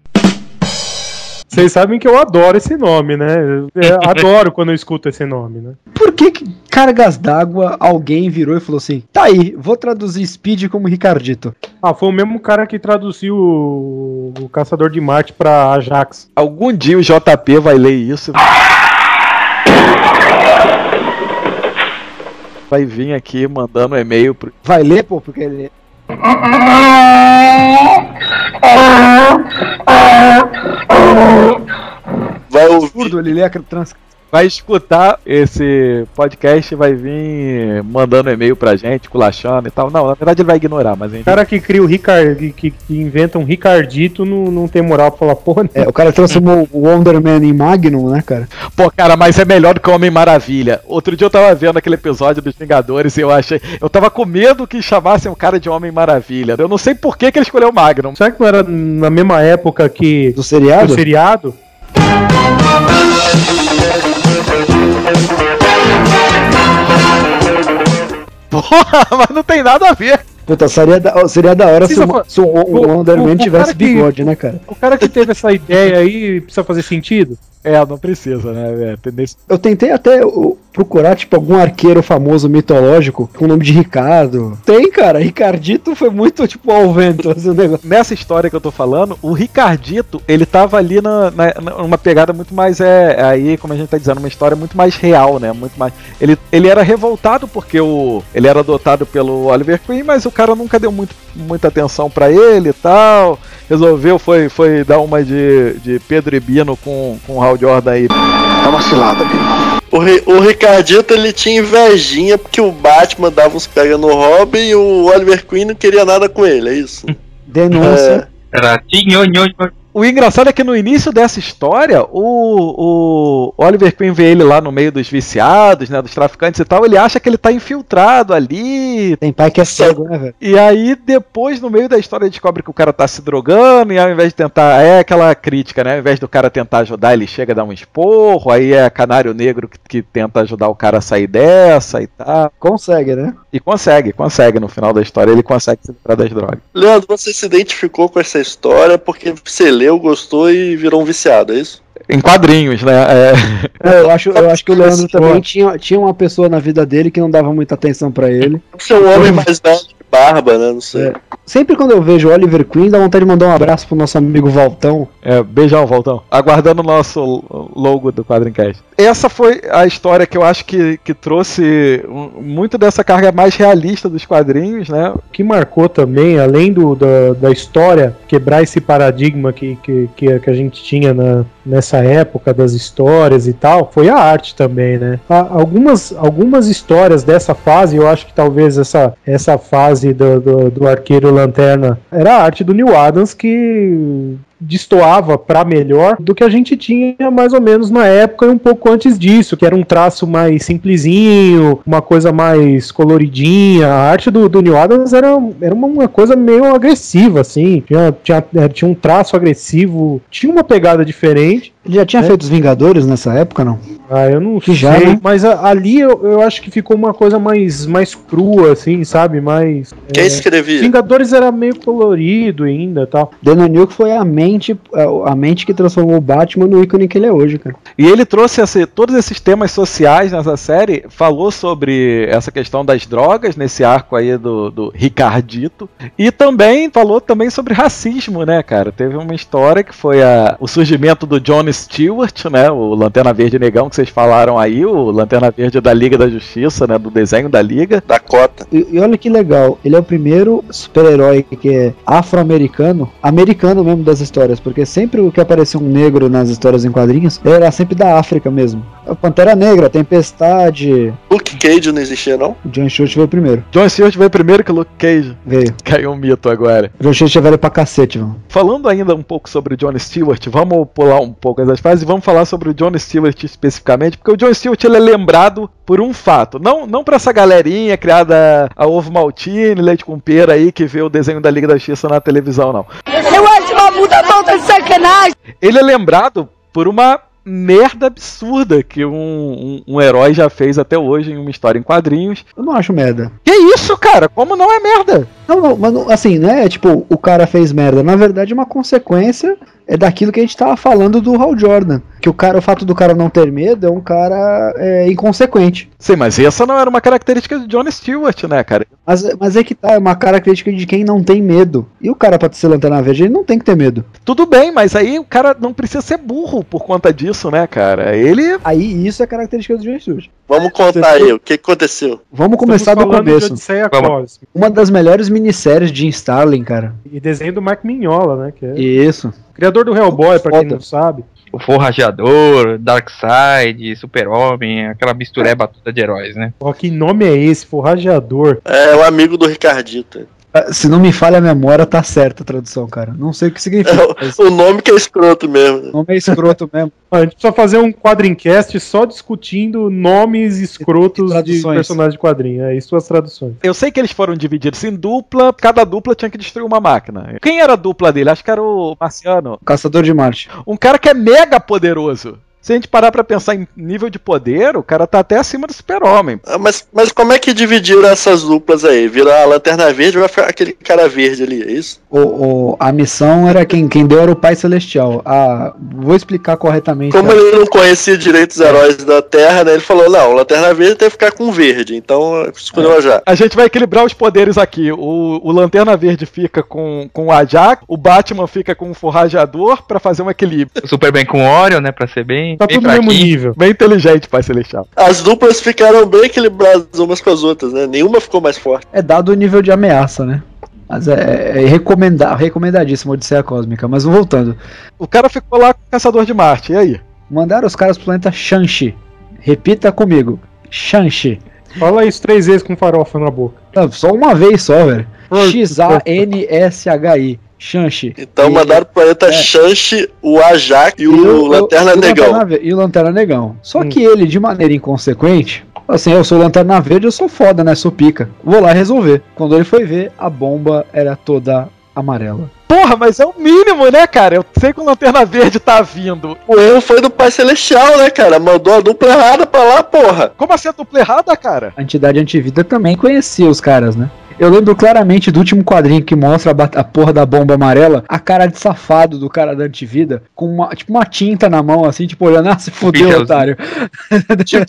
Vocês sabem que eu adoro esse nome, né? Eu (laughs) adoro quando eu escuto esse nome, né? Por que, que cargas d'água alguém virou e falou assim: tá aí, vou traduzir Speed como Ricardito? Ah, foi o mesmo cara que traduziu o, o Caçador de Marte pra Ajax. Algum dia o JP vai ler isso. Vai vir aqui mandando um e-mail pro. Vai ler, pô, porque ele. (laughs) Vai ouvir. Absurdo, ele lê a trans... Vai escutar esse podcast e vai vir mandando e-mail pra gente, culachando e tal. Não, na verdade ele vai ignorar, mas gente... O cara que cria o Ricard, que, que- inventa um Ricardito não, não tem moral pra falar porra nenhuma. É, o cara transformou o Wonder Man em Magnum, né, cara? Pô, cara, mas é melhor do que o Homem Maravilha. Outro dia eu tava vendo aquele episódio dos Vingadores e eu achei. Eu tava com medo que chamassem o cara de Homem Maravilha. Eu não sei por que, que ele escolheu o Magnum. Será que não era na mesma época que Do o seriado? seriado? Porra, (laughs) mas não tem nada a ver. Puta, seria da, seria da hora se, o, se o, o o- Wonder o- Man o tivesse que- bigode, né, cara? O cara que teve essa ideia aí precisa fazer sentido? É, não precisa, né? Tem nesse- Eu tentei até procurar, tipo, algum arqueiro famoso mitológico com o nome de Ricardo. Tem, cara. Ricardito foi muito, tipo, ao vento, assim. Nessa história que eu tô falando, o Ricardito, ele tava ali na, na- na- numa pegada muito mais. É, aí, como a gente tá dizendo, uma história muito mais real, né? Muito mais. Ele, ele era revoltado porque o, ele era adotado pelo Oliver Queen, mas o cara nunca deu muito, muita atenção pra ele e tal. Resolveu, foi, foi dar uma de, de Pedro e Bino com, com o Hal Jordan aí. Tá uma cilada, amigo. O, o Ricardito ele tinha invejinha porque o Batman dava uns pega no Robin e o Oliver Queen não queria nada com ele, é isso? (laughs) Denúncia. Ratinho, nho, nho. O engraçado é que no início dessa história, o, o Oliver Queen vê ele lá no meio dos viciados, né, dos traficantes e tal, ele acha que ele tá infiltrado ali. Tem pai que é cego, né, velho? E aí depois, no meio da história, ele descobre que o cara tá se drogando e ao invés de tentar, é aquela crítica, né, ao invés do cara tentar ajudar, ele chega a dar um esporro, aí é Canário Negro que, que tenta ajudar o cara a sair dessa e tal. Consegue, né? E consegue, consegue no final da história, ele consegue se livrar das drogas. Leandro, você se identificou com essa história porque você leu, gostou e virou um viciado, é isso? Em quadrinhos, né, é... É, eu, acho, eu acho que o Leandro também tinha, tinha uma pessoa na vida dele que não dava muita atenção pra ele. Você é um homem mais velho barba, né? Não sei. É. Sempre quando eu vejo o Oliver Queen, dá vontade de mandar um abraço pro nosso amigo Valtão. É, beijão, Voltão. Aguardando o nosso logo do Quadrincast. Essa foi a história que eu acho que, que trouxe muito dessa carga mais realista dos quadrinhos, né? O que marcou também, além do, da, da história, quebrar esse paradigma que, que, que, que a gente tinha na, nessa época das histórias e tal, foi a arte também, né? Há Algumas, algumas histórias dessa fase, eu acho que talvez essa, essa fase do, do, do Arqueiro Lanterna. Era a arte do Neil Adams que destoava para melhor do que a gente tinha mais ou menos na época e um pouco antes disso, que era um traço mais simplesinho, uma coisa mais coloridinha. A arte do, do Neil Adams era, era uma, uma coisa meio agressiva, assim. Tinha, tinha, eh, tinha um traço agressivo, tinha uma pegada diferente. Ele já tinha É. feito os Vingadores nessa época, não? Ah, eu não Que sei, já, né? mas a- ali eu, eu acho que ficou uma coisa mais, mais crua, assim, sabe? Mais. Quem escrevia? Vingadores era meio colorido ainda e tal. Daniel Newk foi a mente, a mente que transformou o Batman no ícone que ele é hoje, cara. E ele trouxe esse- todos esses temas sociais nessa série, falou sobre essa questão das drogas nesse arco aí do, do Ricardito, e também falou também sobre racismo, né, cara? Teve uma história que foi a- o surgimento do John Stewart, né, o Lanterna Verde Negão que vocês falaram aí, o Lanterna Verde da Liga da Justiça, né, do desenho da Liga. Dakota. E, e olha que legal, ele é o primeiro super-herói que é afro-americano, americano mesmo das histórias, porque sempre o que aparecia um negro nas histórias em quadrinhos era sempre da África mesmo. A Pantera Negra, Tempestade, Luke Cage não existia, não? John Stewart veio primeiro, John Stewart veio primeiro que o Luke Cage. veio. (laughs) Caiu um mito agora. John Stewart é velho pra cacete, mano. Falando ainda um pouco sobre o John Stewart, vamos pular um pouco essas fases e vamos falar sobre o John Stewart especificamente, porque o John Stewart ele é lembrado por um fato, não, não para essa galerinha criada a ovo maltine, leite com pera aí que vê o desenho da Liga da Justiça na televisão, não. Uma puta falta de sacanagem. Ele é lembrado por uma merda absurda que um, um, um herói já fez até hoje em uma história em quadrinhos. Eu não acho merda. Que isso, cara? Como não é merda? Não, não, mas não- assim, não é tipo, o cara fez merda. Na verdade, uma consequência é daquilo que a gente tava falando do Hal Jordan. Que o cara, o fato do cara não ter medo é um cara é, inconsequente. Sim, mas essa não era uma característica do John Stewart, né, cara? Mas, mas é que tá, é uma característica de quem não tem medo. E o cara, pra ser lanterna verde, ele não tem que ter medo. Tudo bem, mas aí o cara não precisa ser burro por conta disso, né, cara? Ele. Aí isso é característica do John Stewart. Vamos contar aí o que aconteceu. Vamos começar do Estamos de começo. Vamos. Uma das melhores minisséries de Jim Starlin, cara. E desenho do Mark Mignola, né? Que é Isso. criador do Hellboy, pra quem não sabe. O Forrageador, Darkseid, Super-Homem, aquela mistureba toda de heróis, né? Ó, que nome é esse? Forrageador. É o amigo do Ricardito. Ah, Se não me falha a memória, tá certa a tradução, cara. Não sei o que significa. (laughs) É o nome que é escroto mesmo. o nome é escroto (laughs) mesmo. A gente precisa fazer um quadrincast só discutindo nomes escrotos E de personagens de quadrinho. É isso as traduções. Eu sei que eles foram divididos em dupla, cada dupla tinha que destruir uma máquina. Quem era a dupla dele? Acho que era o Marciano. Caçador de Marte. Um cara que é mega poderoso. Se a gente parar pra pensar em nível de poder, o cara tá até acima do super-homem. Ah, Mas, mas como é que dividiram essas duplas aí? Virou a lanterna verde e vai ficar aquele cara verde ali, é isso? O, o- a missão era quem, quem deu era o Pai Celestial. Ah, vou explicar corretamente. Como tá? ele não conhecia direito os heróis da Terra, né? Ele falou: não, lanterna verde tem que ficar com verde. Então escolheu já. A gente vai equilibrar os poderes aqui. O, o Lanterna Verde fica com, com o Ajax, o Batman fica com o Forrajador pra fazer um equilíbrio. O Superman com Orion, né? Pra ser bem. Tá bem tudo no mesmo nível. Bem inteligente, Pai Celestial. As duplas ficaram bem equilibradas umas com as outras, né? Nenhuma ficou mais forte. É dado o nível de ameaça, né? Mas é, é recomenda- recomendadíssimo Odisseia Cósmica. Mas voltando. O cara ficou lá com o Caçador de Marte, e aí? Mandaram os caras pro planeta Shanxi. Repita comigo. Shanxi. Fala isso três vezes com farofa na boca. Não, só uma vez só, velho. X-A-N-S-H-I. Shanxi. Então E- mandaram pro planeta é. Shanxi, o Ajax e o, o- Lanterna e o Negão. Lanterna e o Lanterna Negão. Só Hum. que ele, de maneira inconsequente, assim, eu sou Lanterna Verde, eu sou foda, né? Sou pica. Vou lá resolver. Quando ele foi ver, a bomba era toda amarela. Porra, mas é o mínimo, né, cara? Eu sei que o Lanterna Verde tá vindo. O erro foi do Pai Celestial, né, cara? Mandou a dupla errada pra lá, porra. Como assim a dupla errada, cara? A entidade antivida também conhecia os caras, né? Eu lembro claramente do último quadrinho que mostra a, a porra da bomba amarela, a cara de safado do cara da antivida, com uma, tipo uma tinta na mão, assim, tipo, olhando, (laughs) ah, se fudeu, Pitelzinho. otário. (laughs)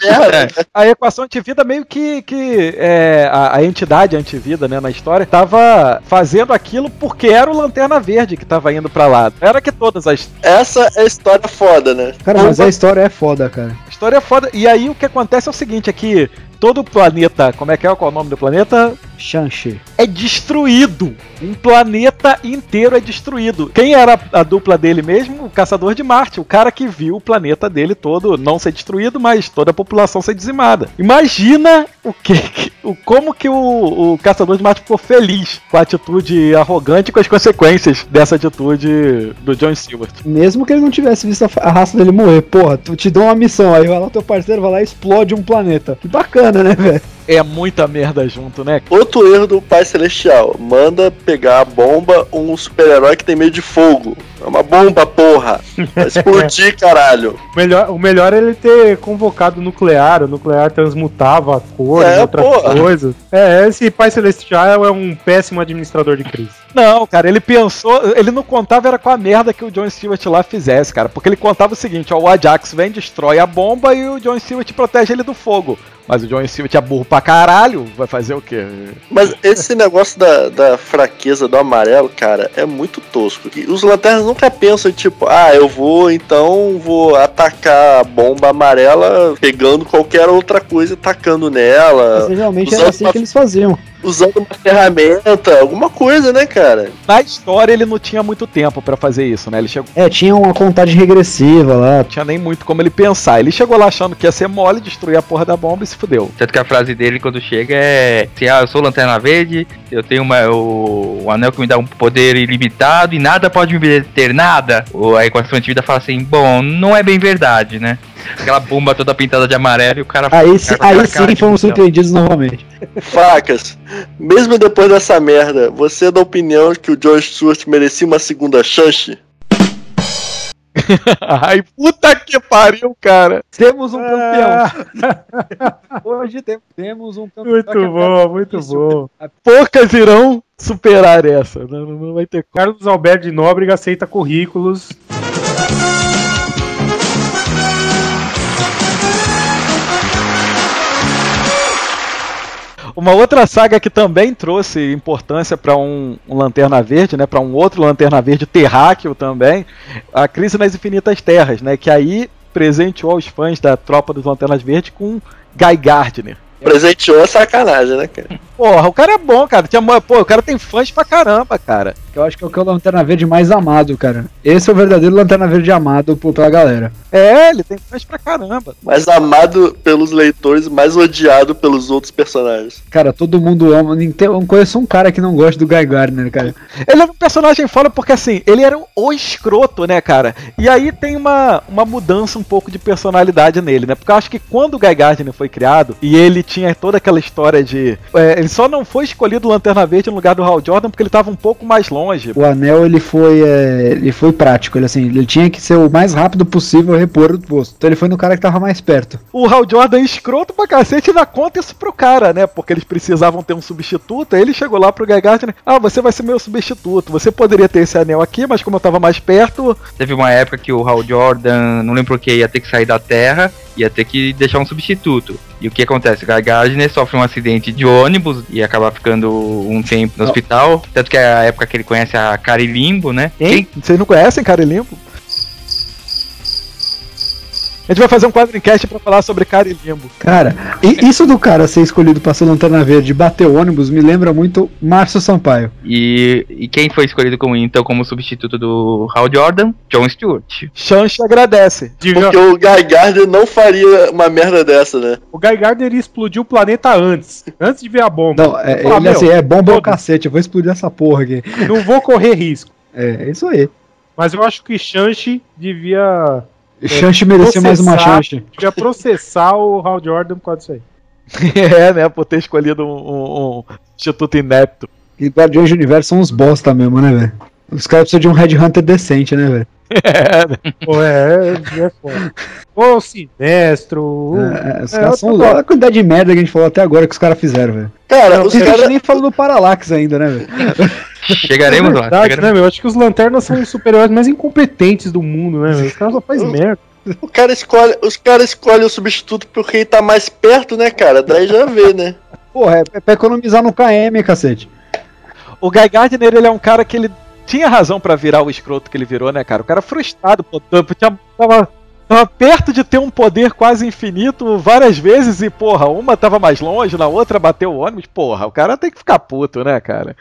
É, A equação antivida meio que, que é, a, a entidade antivida, né, na história, tava fazendo aquilo porque era o Lanterna Verde que tava indo pra lá. Era que todas as Essa é a história foda, né? Cara, mas a história é foda, cara. história é foda. E aí o que acontece é o seguinte, é que todo o planeta, como é que é, qual é o nome do planeta? Shanxi. É destruído. Um planeta inteiro é destruído. Quem era a dupla dele mesmo? O Caçador de Marte. O cara que viu o planeta dele todo não ser destruído, mas toda a população ser dizimada. Imagina o que, o como que o, o Caçador de Marte ficou feliz com a atitude arrogante e com as consequências dessa atitude do John Stewart. Mesmo que ele não tivesse visto a raça dele morrer, porra, tu te dá uma missão, aí vai lá teu parceiro, vai lá e explode um planeta. Que bacana, né, velho? É muita merda junto, né? Outro erro do Pai Celestial. Manda pegar a bomba um super-herói que tem medo de fogo. É uma bomba, porra. Vai explodir, (laughs) caralho. O melhor, o melhor é ele ter convocado o nuclear. O nuclear transmutava a cor É, e outras porra. coisas. É, esse Pai Celestial é um péssimo administrador de crise. Não, cara, ele pensou, ele não contava era com a merda que o John Stewart lá fizesse, cara, porque ele contava o seguinte, ó, o Ajax vem, destrói a bomba e o John Stewart protege ele do fogo. Mas o John Stewart é burro pra caralho, vai fazer o quê? Mas esse negócio da, da fraqueza do amarelo, cara, é muito tosco. E os lanternas nunca pensam, tipo, ah, eu vou, então, vou atacar a bomba amarela pegando qualquer outra coisa e tacando nela. Mas realmente era assim uma- que eles faziam. Usando uma ferramenta, alguma coisa, né, cara? Na história ele não tinha muito tempo pra fazer isso, né? Ele chegou, É, tinha uma contagem regressiva lá. não tinha nem muito como ele pensar. Ele chegou lá achando que ia ser mole, destruir a porra da bomba e se fudeu. Tanto que a frase dele quando chega é: se ah, eu sou lanterna verde, eu tenho uma, o, o anel que me dá um poder ilimitado e nada pode me deter, nada. O, a equação antivida fala assim: bom, não é bem verdade, né? Aquela bomba toda pintada de amarelo e o cara. Aí, cara aquela aí cara sim de fomos surpreendidos novamente. Facas, mesmo depois dessa merda, você é da opinião que o George Stewart merecia uma segunda chance? (laughs) Ai, puta que pariu, cara. Temos um campeão. Ah, (laughs) Hoje tem- temos um campeão. muito bom, muito bom. Poucas irão superar essa. Não, não- não vai ter. Carlos Alberto de Nóbrega aceita currículos. Uma outra saga que também trouxe importância para um, um Lanterna Verde, né, para um outro Lanterna Verde terráqueo também, a Crise nas Infinitas Terras, né, que aí presenteou os fãs da Tropa dos Lanternas Verdes com Guy Gardner. Presenteou a sacanagem, né, cara? Porra, o cara é bom, cara. Pô, o cara tem fãs pra caramba, cara. Eu acho que é o que é o Lanterna Verde mais amado, cara. Esse é o verdadeiro Lanterna Verde amado por- pela galera. É, ele tem fãs pra caramba. Mais amado pelos leitores, mais odiado pelos outros personagens. Cara, todo mundo ama. tem- Eu não conheço um cara que não gosta do Guy Gardner, cara. Ele era um personagem foda porque, assim, ele era o escroto, né, cara? E aí tem uma, uma mudança um pouco de personalidade nele, né? Porque eu acho que quando o Guy Gardner foi criado, e ele tinha toda aquela história de... é, ele só não foi escolhido Lanterna Verde no lugar do Hal Jordan porque ele tava um pouco mais longe. O anel ele foi, é, ele foi prático, ele assim, ele tinha que ser o mais rápido possível repor o posto. Então ele foi no cara que tava mais perto. O Hal Jordan escroto pra cacete e dá conta isso pro cara, né? Porque eles precisavam ter um substituto. Aí ele chegou lá pro Guy Gardner, ah, você vai ser meu substituto. Você poderia ter esse anel aqui, mas como eu tava mais perto, Teve uma época que o Hal Jordan, não lembro o que, ia ter que sair da Terra, ia ter que deixar um substituto. E o que acontece? Guy Gardner sofre um acidente de ônibus e acaba ficando um tempo no hospital. Tanto que é a época que ele conhece a Cari Limbo, né? Hein? Vocês não conhecem Cara Limpo? A gente vai fazer um quadro em cast pra falar sobre Cara Limbo. Cara, e isso do cara ser escolhido pra ser Lanterna Verde e bater o ônibus me lembra muito Márcio Sampaio. E, e quem foi escolhido como então como substituto do Hal Jordan? John Stewart. Chance agradece. Porque o Guy Gardner não faria uma merda dessa, né? O Guy Gardner ia explodir o planeta antes. Antes de ver a bomba. Não, é, ele meu, assim, é bomba ao foda-se. cacete, eu vou explodir essa porra aqui. Não vou correr risco. É, é isso aí. Mas eu acho que Shanshi devia, Chance merecia mais uma chance. devia processar o Hal Jordan por causa disso aí. (laughs) é, né? Por ter escolhido um, um- um instituto inepto. E Guardiões do Universo são uns bosta mesmo, né, velho? Os caras precisam de um Headhunter decente, né, velho? (laughs) É, né? Pô, é, é, é foda. Ô, Sinestro. uh, É, os é, caras são. Olha a quantidade de merda que a gente falou até agora que os caras fizeram, velho. Cara, os caras. nem falou do Parallax ainda, né, velho? (laughs) Chegaremos é lá. verdade, chegaremos. né, meu? Acho que os lanternas são os super-heróis mais incompetentes do mundo, né, meu? Os caras só fazem merda. O cara escolhe, os caras escolhem o substituto porque ele tá mais perto, né, cara? Daí já vê, né? Porra, é, é pra economizar no KM, cacete. O Guy Gardner, ele é um cara que ele tinha razão pra virar o escroto que ele virou, né, cara? O cara frustrado, pô, tinha- tava, tava perto de ter um poder quase infinito várias vezes e, porra, uma tava mais longe, na outra bateu o ônibus, porra, o cara tem que ficar puto, né, cara?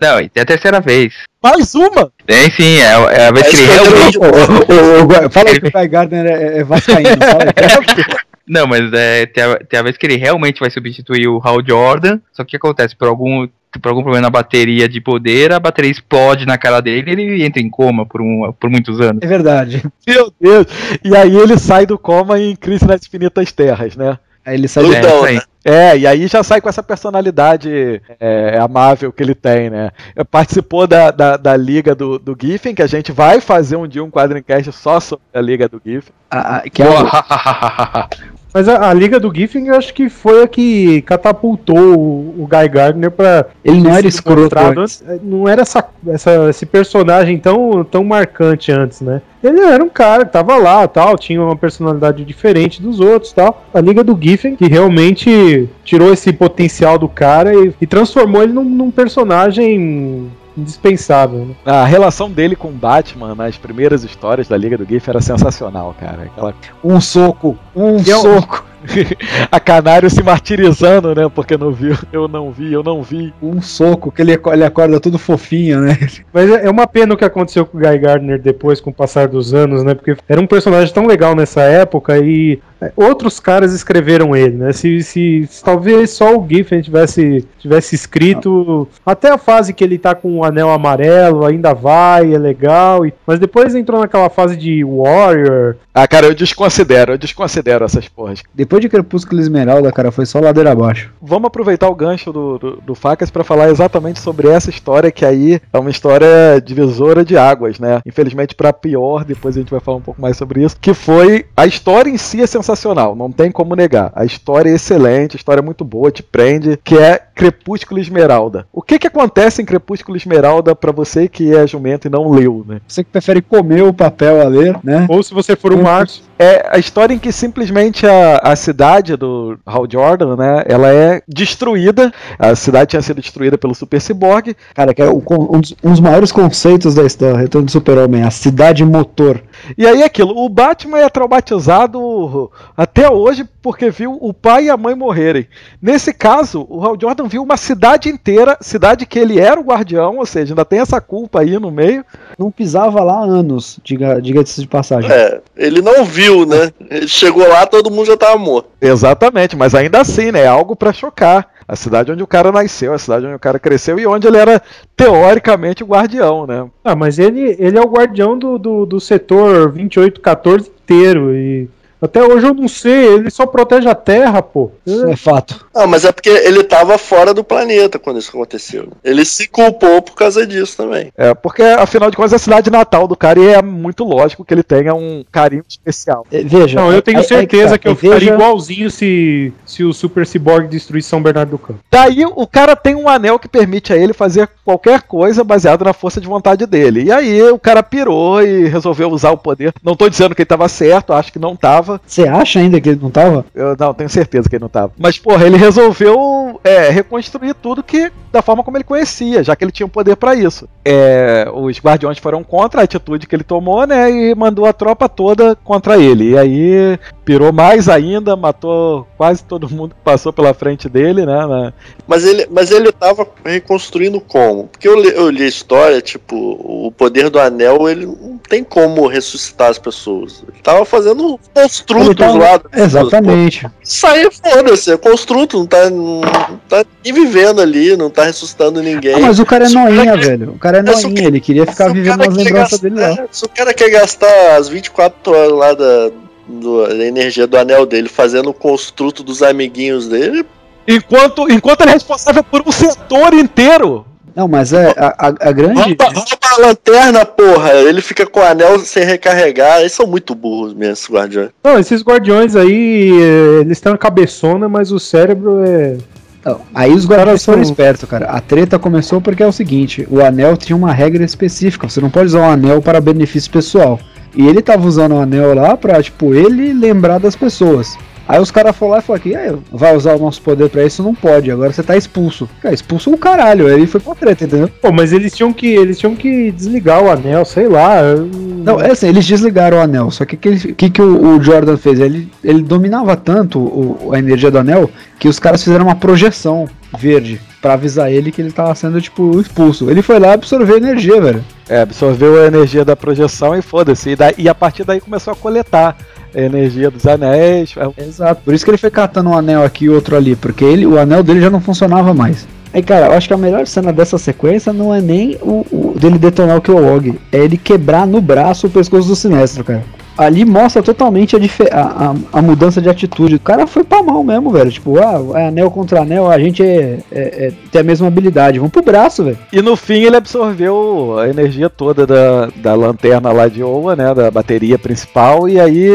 Não, e tem a terceira vez. Mais uma! Tem sim, é, é a vez É que ele realmente. Gua- fala aí que o Guy Gardner é, é vascaíno, fala aí. (laughs) Não, mas é, tem, a, tem a vez que ele realmente vai substituir o Hal Jordan. Só que o que acontece? Por algum, por algum problema na bateria de poder, a bateria explode na cara dele e ele entra em coma por, um, por muitos anos. É verdade. Meu Deus! E aí ele sai do coma em Crise nas Infinitas Terras, né? Aí ele sai É, isso aí. né? É, e aí já sai com essa personalidade é, amável que ele tem, né? Participou da, da, da Liga do, do Giffen, que a gente vai fazer um dia um quadrincast só sobre a Liga do Giffen. a- a- que é (laughs) Mas a, a Liga do Giffen, eu acho que foi a que catapultou o, o Guy Gardner pra. Ele não era escroto antes. antes. Não era essa, essa- esse personagem tão, tão marcante antes, né? Ele era um cara que tava lá, tal, tinha uma personalidade diferente dos outros, tal. A Liga do Giffen, que realmente tirou esse potencial do cara e, e transformou ele num, num personagem indispensável, né? A relação dele com o Batman nas primeiras histórias da Liga do Giffen era sensacional, cara. Aquela... Um soco, um é um- soco, (laughs) (laughs) A Canário se martirizando, né? Porque não viu. Eu não vi, eu não vi. um soco, que ele, ele acorda todo fofinho, né? (laughs) Mas é é uma pena o que aconteceu com o Guy Gardner depois, com o passar dos anos, né? Porque era um personagem tão legal nessa época e é, outros caras escreveram ele, né? Se, se- se talvez só o Giffen tivesse, tivesse escrito até a fase que ele tá com o anel amarelo, ainda vai, é legal. e- mas depois entrou naquela fase de Warrior. Ah, cara, eu desconsidero, eu desconsidero essas porras. Depois de Crepúsculo e Esmeralda, cara, foi só ladeira abaixo. Vamos aproveitar o gancho do, do, do Facas para falar exatamente sobre essa história que aí é uma história divisora de águas, né? Infelizmente para pior, depois a gente vai falar um pouco mais sobre isso, que foi a história em si é sensacional, não tem como negar. A história é excelente, a história é muito boa, te prende, que é Crepúsculo e Esmeralda. O que que acontece em Crepúsculo e Esmeralda para você que é jumento e não leu, né? Você que prefere comer o papel a ler, né? Ou se você for o Márcio, É a história em que simplesmente a, a cidade do Hal Jordan, né, ela é destruída. A cidade tinha sido destruída pelo Super Cyborg. Cara, que é o um dos, um dos maiores conceitos da história, Retorno do Super-Homem, a cidade motor. E aí aquilo, o Batman é traumatizado até hoje porque viu o pai e a mãe morrerem. Nesse caso, o Hal Jordan viu uma cidade inteira, cidade que ele era o guardião, ou seja, ainda tem essa culpa aí no meio. Não pisava lá há anos, diga- diga-se de passagem. É, ele não viu, né? Ele chegou lá, todo mundo já tava morto. Exatamente, mas ainda assim, né, é algo pra chocar. A cidade onde o cara nasceu, a cidade onde o cara cresceu e onde ele era teoricamente o guardião, né? Ah, mas ele, ele é o guardião do, do, do setor 2814 inteiro. E até hoje eu não sei, ele só protege a Terra, pô. Isso é fato. Ah, mas é porque ele tava fora do planeta quando isso aconteceu. Ele se culpou por causa disso também. É, porque afinal de contas é a cidade natal do cara e é muito lógico que ele tenha um carinho especial. É, Veja. Não, eu tenho aí- aí certeza tá. que eu Veja- ficaria igualzinho se, se o Super Cyborg destruísse São Bernardo do Campo. Daí o cara tem um anel que permite a ele fazer qualquer coisa baseado na força de vontade dele. E aí o cara pirou e resolveu usar o poder. Não tô dizendo que ele tava certo, acho que não tava. Você acha ainda que ele não tava? Eu não tenho certeza que ele não tava. Mas, porra, ele resolveu é, reconstruir tudo que da forma como ele conhecia, já que ele tinha o poder pra isso. É, os guardiões foram contra a atitude que ele tomou, né? E mandou a tropa toda contra ele. E aí pirou mais ainda, matou quase todo mundo que passou pela frente dele, né? na- Mas ele, mas ele tava reconstruindo como? Porque eu li, eu li a história, tipo, o poder do anel, ele não tem como ressuscitar as pessoas. Ele tava fazendo construtos Ele tava- lá. Exatamente. Aí, foda-se, é construto, não tá, não tá nem vivendo ali, não tá ressuscitando ninguém. Ah, mas o cara é noinha, cara- velho. O cara é noinha, que- ele queria ficar vivendo as lembranças gastar- dele lá. Se o cara quer gastar as 24 horas lá da, do- da energia do anel dele fazendo o construto dos amiguinhos dele, Enquanto, enquanto ele é responsável por um setor inteiro. Não, mas é a, a, a grande. rouba, rouba a lanterna, porra. Ele fica com o anel sem recarregar. Eles são muito burros mesmo, esses guardiões. Não, esses guardiões aí, eh, eles têm uma cabeçona, mas o cérebro é. Aí os guardiões são- foram espertos, cara. A treta começou porque é o seguinte: o anel tinha uma regra específica. Você não pode usar o anel para benefício pessoal. E ele tava usando o anel lá pra, tipo, ele lembrar das pessoas. Aí os caras foram lá e falaram que "Ah, vai usar o nosso poder pra isso? Não pode, agora você tá expulso. Cara, expulso o caralho. Aí foi pra treta, entendeu? Pô, mas eles tinham que, eles tinham que desligar o anel, sei lá. eu- Não, é assim, eles desligaram o anel. Só que o que, que, que o, o Jordan fez? Ele, ele dominava tanto o- a energia do anel que os caras fizeram uma projeção verde pra avisar ele que ele tava sendo, tipo, expulso. Ele foi lá absorver a energia, velho. É, absorveu a energia da projeção e foda-se. E, e a partir daí começou a coletar energia dos anéis. É, Exato. Por isso que ele foi catando um anel aqui e outro ali, porque ele, o anel dele já não funcionava mais. Aí, cara, eu acho que a melhor cena dessa sequência não é nem o, o dele detonar o Kilowog, é ele quebrar no braço o pescoço do Sinestro, cara. Ali mostra totalmente a, a, a- a mudança de atitude. O cara foi pra mal mesmo, velho. Tipo, ah, é anel contra anel, a gente é, é- é- tem a mesma habilidade. Vamos pro braço, velho. E no fim ele absorveu a energia toda da, da lanterna lá de Oa, né? Da bateria principal, e aí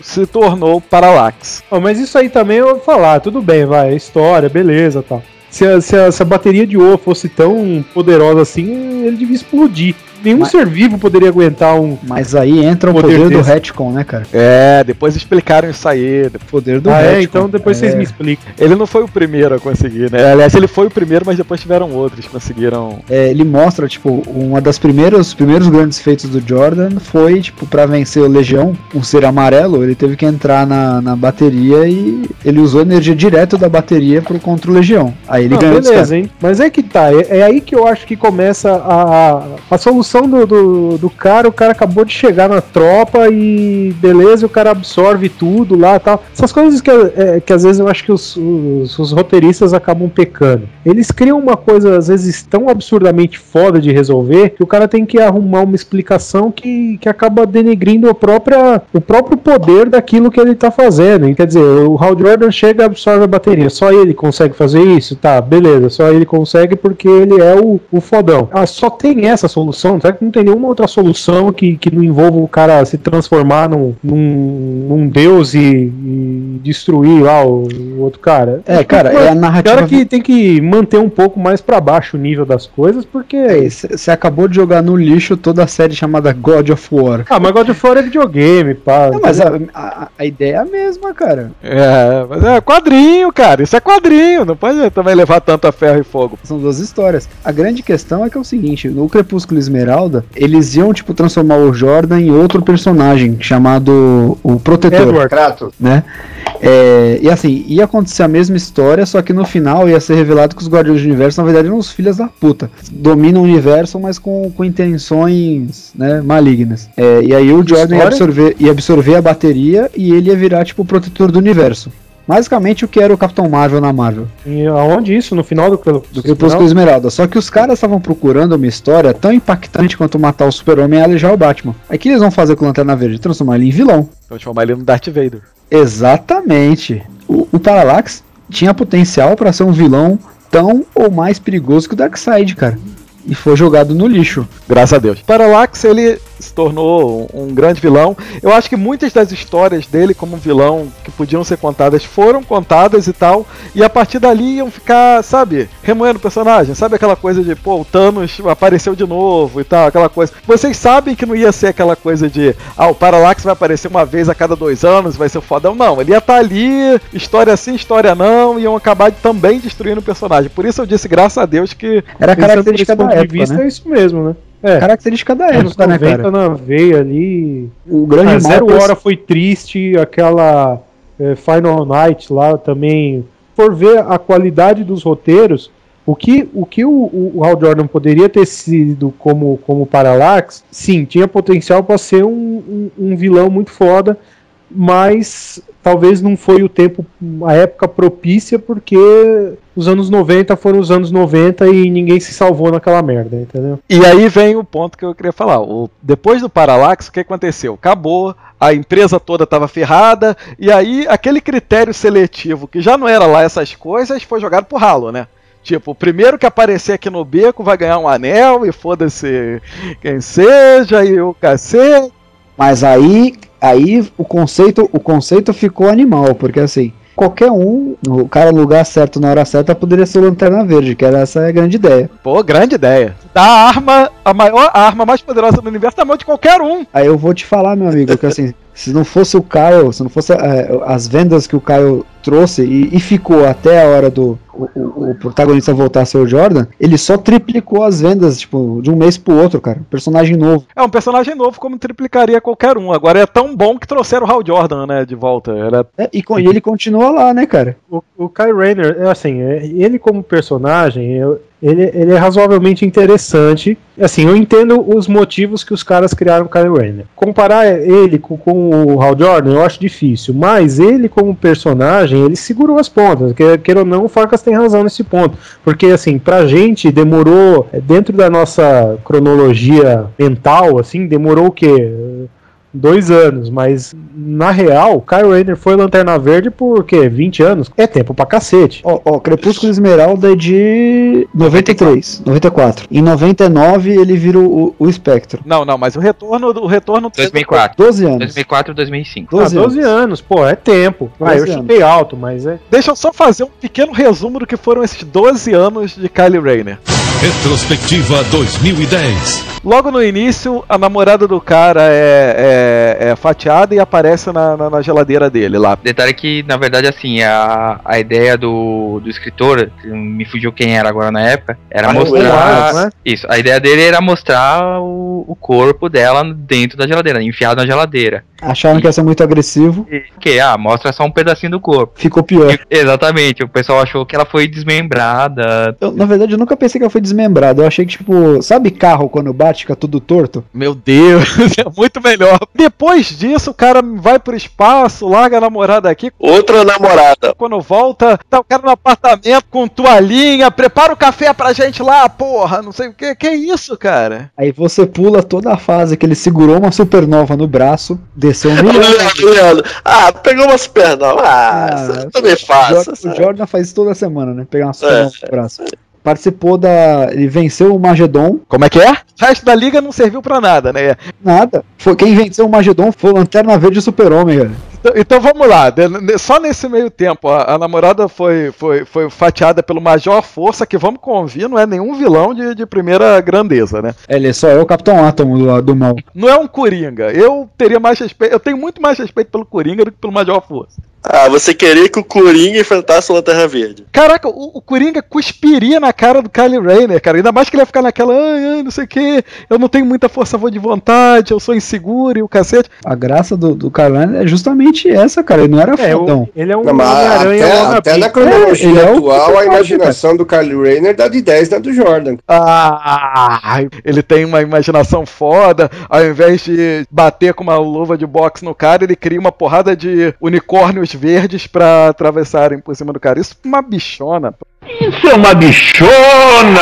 se tornou Parallax. Ó, mas isso aí também eu vou falar, tudo bem, vai, é história, beleza tal. Se a, se a- se a bateria de O fosse tão poderosa assim, ele devia explodir. Nenhum Mas- ser vivo poderia aguentar um. Mas aí entra o Poder poder, do retcon, né, cara? É, depois explicaram isso aí. Poder do ah, retcon. é? Então depois vocês É. me explicam. Ele não foi o primeiro a conseguir, né? Aliás, ele foi o primeiro, mas depois tiveram outros que conseguiram. É, ele mostra, tipo, uma das primeiras, os primeiros grandes feitos do Jordan foi, tipo, pra vencer o Legião, um ser amarelo, ele teve que entrar na, na bateria e ele usou energia direto da bateria pro contra o Legião. Aí ele Ah, ganhou beleza, hein? Mas é que tá, é, é aí que eu acho que começa a, a, a solução do, do, do cara. O cara acabou de chegar na tropa e beleza, o cara absorve tudo lá tal. Essas coisas que, é, que às vezes eu acho que os, os, os roteiristas acabam pecando. Eles criam uma coisa, às vezes, tão absurdamente foda de resolver que o cara tem que arrumar uma explicação que, que acaba denegrindo a própria, o próprio poder daquilo que ele tá fazendo. E, Quer dizer, o Hal Jordan chega e absorve a bateria. Só ele consegue fazer isso? Tá, beleza. Só ele consegue porque ele é o, o fodão. Ah, só tem essa solução? Será que não tem nenhuma outra solução que, que não envolva o cara se transformar num, num, num deus e, e destruir lá o, o outro cara? É, cara, é a narrativa. Cara que tem que manter um pouco mais pra baixo o nível das coisas, porque. Você acabou de jogar no lixo toda a série chamada God of War. Ah, mas God of War é videogame, pá. Não, mas a, a, a ideia é a mesma, cara. É, mas é quadrinho, cara. Isso é quadrinho. Não pode também levar tanto a ferro e fogo. São duas histórias. A grande questão é que é o seguinte: no Crepúsculo Esmeralda, eles iam, tipo, transformar o Jordan em outro personagem chamado o Protetor. Edward. Kratos. né? É, e assim, ia acontecer a mesma história, só que no final ia ser revelado que os Guardiões do Universo, na verdade, eram os filhos da puta. Dominam o universo, mas com, com intenções né, malignas. É, e aí o Jordan ia absorver, ia absorver a bateria e ele ia virar, tipo, o protetor do universo. Basicamente o que era o Capitão Marvel na Marvel. E aonde isso? No final do, do, Do Crepúsculo Esmeralda. Só que os caras estavam procurando uma história tão impactante quanto matar o Super-Homem e alejar o Batman. Aí o que eles vão fazer com o Lanterna Verde? Transformar ele em vilão. Transformar ele no Darth Vader. Exatamente. O, o Parallax tinha potencial para ser um vilão tão ou mais perigoso que o Darkseid, cara. E foi jogado no lixo. Graças a Deus. Parallax, ele se tornou um, grande vilão. Eu acho que muitas das histórias dele como vilão que podiam ser contadas foram contadas e tal. E a partir dali iam ficar, sabe, remoendo o personagem. Sabe aquela coisa de, pô, o Thanos apareceu de novo e tal, aquela coisa. Vocês sabem que não ia ser aquela coisa de, ah, o Parallax vai aparecer uma vez a cada dois anos, vai ser fodão. Não, ele ia estar ali, história sim, história não, iam acabar também destruindo o personagem. Por isso eu disse, graças a Deus, que Era a característica da ponto de época, vista, né? é isso mesmo, né? É. Característica da Anos época, né, 90 cara? na veia ali. O grande A mal Zero Hora foi triste, aquela é, Final Night lá também. Por ver a qualidade dos roteiros, o que o, que o, o Hal Jordan poderia ter sido como, como Parallax, sim, tinha potencial para ser um, um, um vilão muito foda, mas talvez não foi o tempo, a época propícia, porque os anos 90 foram os anos 90 e ninguém se salvou naquela merda, entendeu? E aí vem o ponto que eu queria falar. O- depois do Parallax, o que aconteceu? Acabou, a empresa toda estava ferrada, e aí aquele critério seletivo, que já não era lá essas coisas, foi jogado pro ralo, né? Tipo, o primeiro que aparecer aqui no beco vai ganhar um anel, e foda-se quem seja, e o cacete. Mas aí, aí o conceito, o conceito ficou animal, porque assim, qualquer um, o cara no lugar certo na hora certa poderia ser o Lanterna Verde, que era essa a grande ideia. Pô, grande ideia. Dá a arma, a maior a arma mais poderosa do universo na mão de qualquer um. Aí eu vou te falar, meu amigo, que assim, (laughs) se não fosse o Kyle, se não fosse é, as vendas que o Kyle trouxe e, e ficou até a hora do o, o- o protagonista voltar a ser o Jordan, ele só triplicou as vendas, tipo, de um mês pro outro, cara. Personagem novo. É um personagem novo, como triplicaria qualquer um. Agora é tão bom que trouxeram o Hal Jordan, né, de volta. Era É, e, co- e ele continua lá, né, cara? O, o Kyle Rayner, é assim, é, ele como personagem, eu- ele, ele é razoavelmente interessante. Assim, eu entendo os motivos que os caras criaram o Kyle Rayner. Comparar ele com, com o Hal Jordan, eu acho difícil, mas ele como personagem, ele segurou as pontas. Que- Queira ou não, o Farkas tem razão nesse ponto. Porque, assim, pra gente demorou, dentro da nossa cronologia mental, assim, demorou o quê? Dois anos, mas na real, Kyle Rayner foi Lanterna Verde por quê? 20 anos? É tempo pra cacete. Ó, ó, Crepúsculo Esmeralda é de 93, 94. Em 99 ele vira o, o Espectro. Não, não, mas o retorno, o retorno 2004. 12 anos. 2004 2005. Ah, 12 12 anos, pô, é tempo. Ah, eu 12 chutei alto, mas é. Deixa eu só fazer um pequeno resumo do que foram esses 12 anos de Kylie Rayner. Retrospectiva 2010. Logo no início, a namorada do cara é, é- é fatiada e aparece na, na- na geladeira dele lá. Detalhe que, na verdade, assim, a, a ideia do, do escritor, que me fugiu quem era agora na época, era mostrar. Né? Isso, a ideia dele era mostrar o, o corpo dela dentro da geladeira, enfiado na geladeira. Acharam que ia ser muito agressivo, Que, ah, mostra só um pedacinho do corpo. ficou pior. Exatamente, o pessoal achou que ela foi desmembrada. Eu, na verdade, eu nunca pensei que ela foi desmembrada. Eu achei que, tipo, sabe carro quando bate, fica tudo torto? Meu Deus, (laughs) é muito melhor. Depois disso, o cara vai pro espaço, larga a namorada aqui. Outra namorada. Quando volta, tá o cara no apartamento com toalhinha, prepara o café pra gente lá, porra, não sei o que. Que isso, cara? Aí você pula toda a fase que ele segurou uma supernova no braço, desceu um milhão. (laughs) Leandro. Ah, pegou uma supernova. Ah, Ah, isso eu também. Jordan, o Jordan faz isso toda semana, né? Pegar uma supernova no braço. Participou da. Ele venceu o Magedon. Como é que é? O resto da liga não serviu pra nada, né? Nada. Foi, quem venceu o Magedon foi o Lanterna Verde Super-Homem, cara. Então, então vamos lá, só nesse meio tempo, a, a namorada foi, foi, foi fatiada pelo Major Força, que vamos convir, não é nenhum vilão de, de primeira grandeza, né? Ele só é o Capitão Átomo do, do mal. Não é um Coringa. Eu teria mais respeito, eu tenho muito mais respeito pelo Coringa do que pelo Major Força. Ah, você queria que o Coringa enfrentasse o Lanterna Verde. Caraca, o, o Coringa cuspiria na cara do Kylie Rayner, cara. Ainda mais que ele ia ficar naquela, ai, ai, não sei o que, eu não tenho muita força de vontade, eu sou inseguro e o cacete. A graça do, do Carlin é justamente essa, cara. Ele não era É, fodão. o- ele é um Homem-Aranha até, até na cronologia É, ele é atual, a imaginação do Kylie Rayner dá de 10 na do Jordan. Ah, ele tem uma imaginação foda. Ao invés de bater com uma luva de boxe no cara, ele cria uma porrada de unicórnios verdes pra atravessarem por cima do cara. Isso é uma bichona. Isso é uma bichona!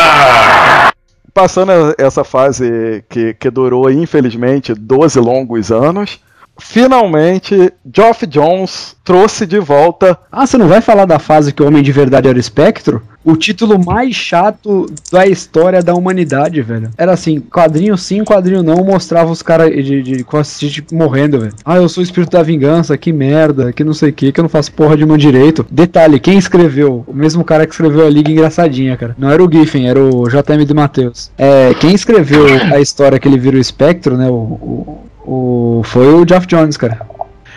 Passando essa fase que, que durou, infelizmente, 12 longos anos. Finalmente, Geoff Jones trouxe de volta Ah, você não vai falar da fase que o Homem de Verdade era o Espectro? O título mais chato da história da humanidade, velho. Era assim, quadrinho sim, quadrinho não, mostrava os caras de, de, assistir, tipo, morrendo, velho. Ah, eu sou o espírito da vingança, que merda, que não sei o que, que eu não faço porra de mão direito. Detalhe, quem escreveu? O mesmo cara que escreveu a Liga Engraçadinha, cara. Não era o Giffen, era o JM de Matheus. É, quem escreveu a história que ele vira o espectro, né, o, o, o- foi o Geoff Jones, cara.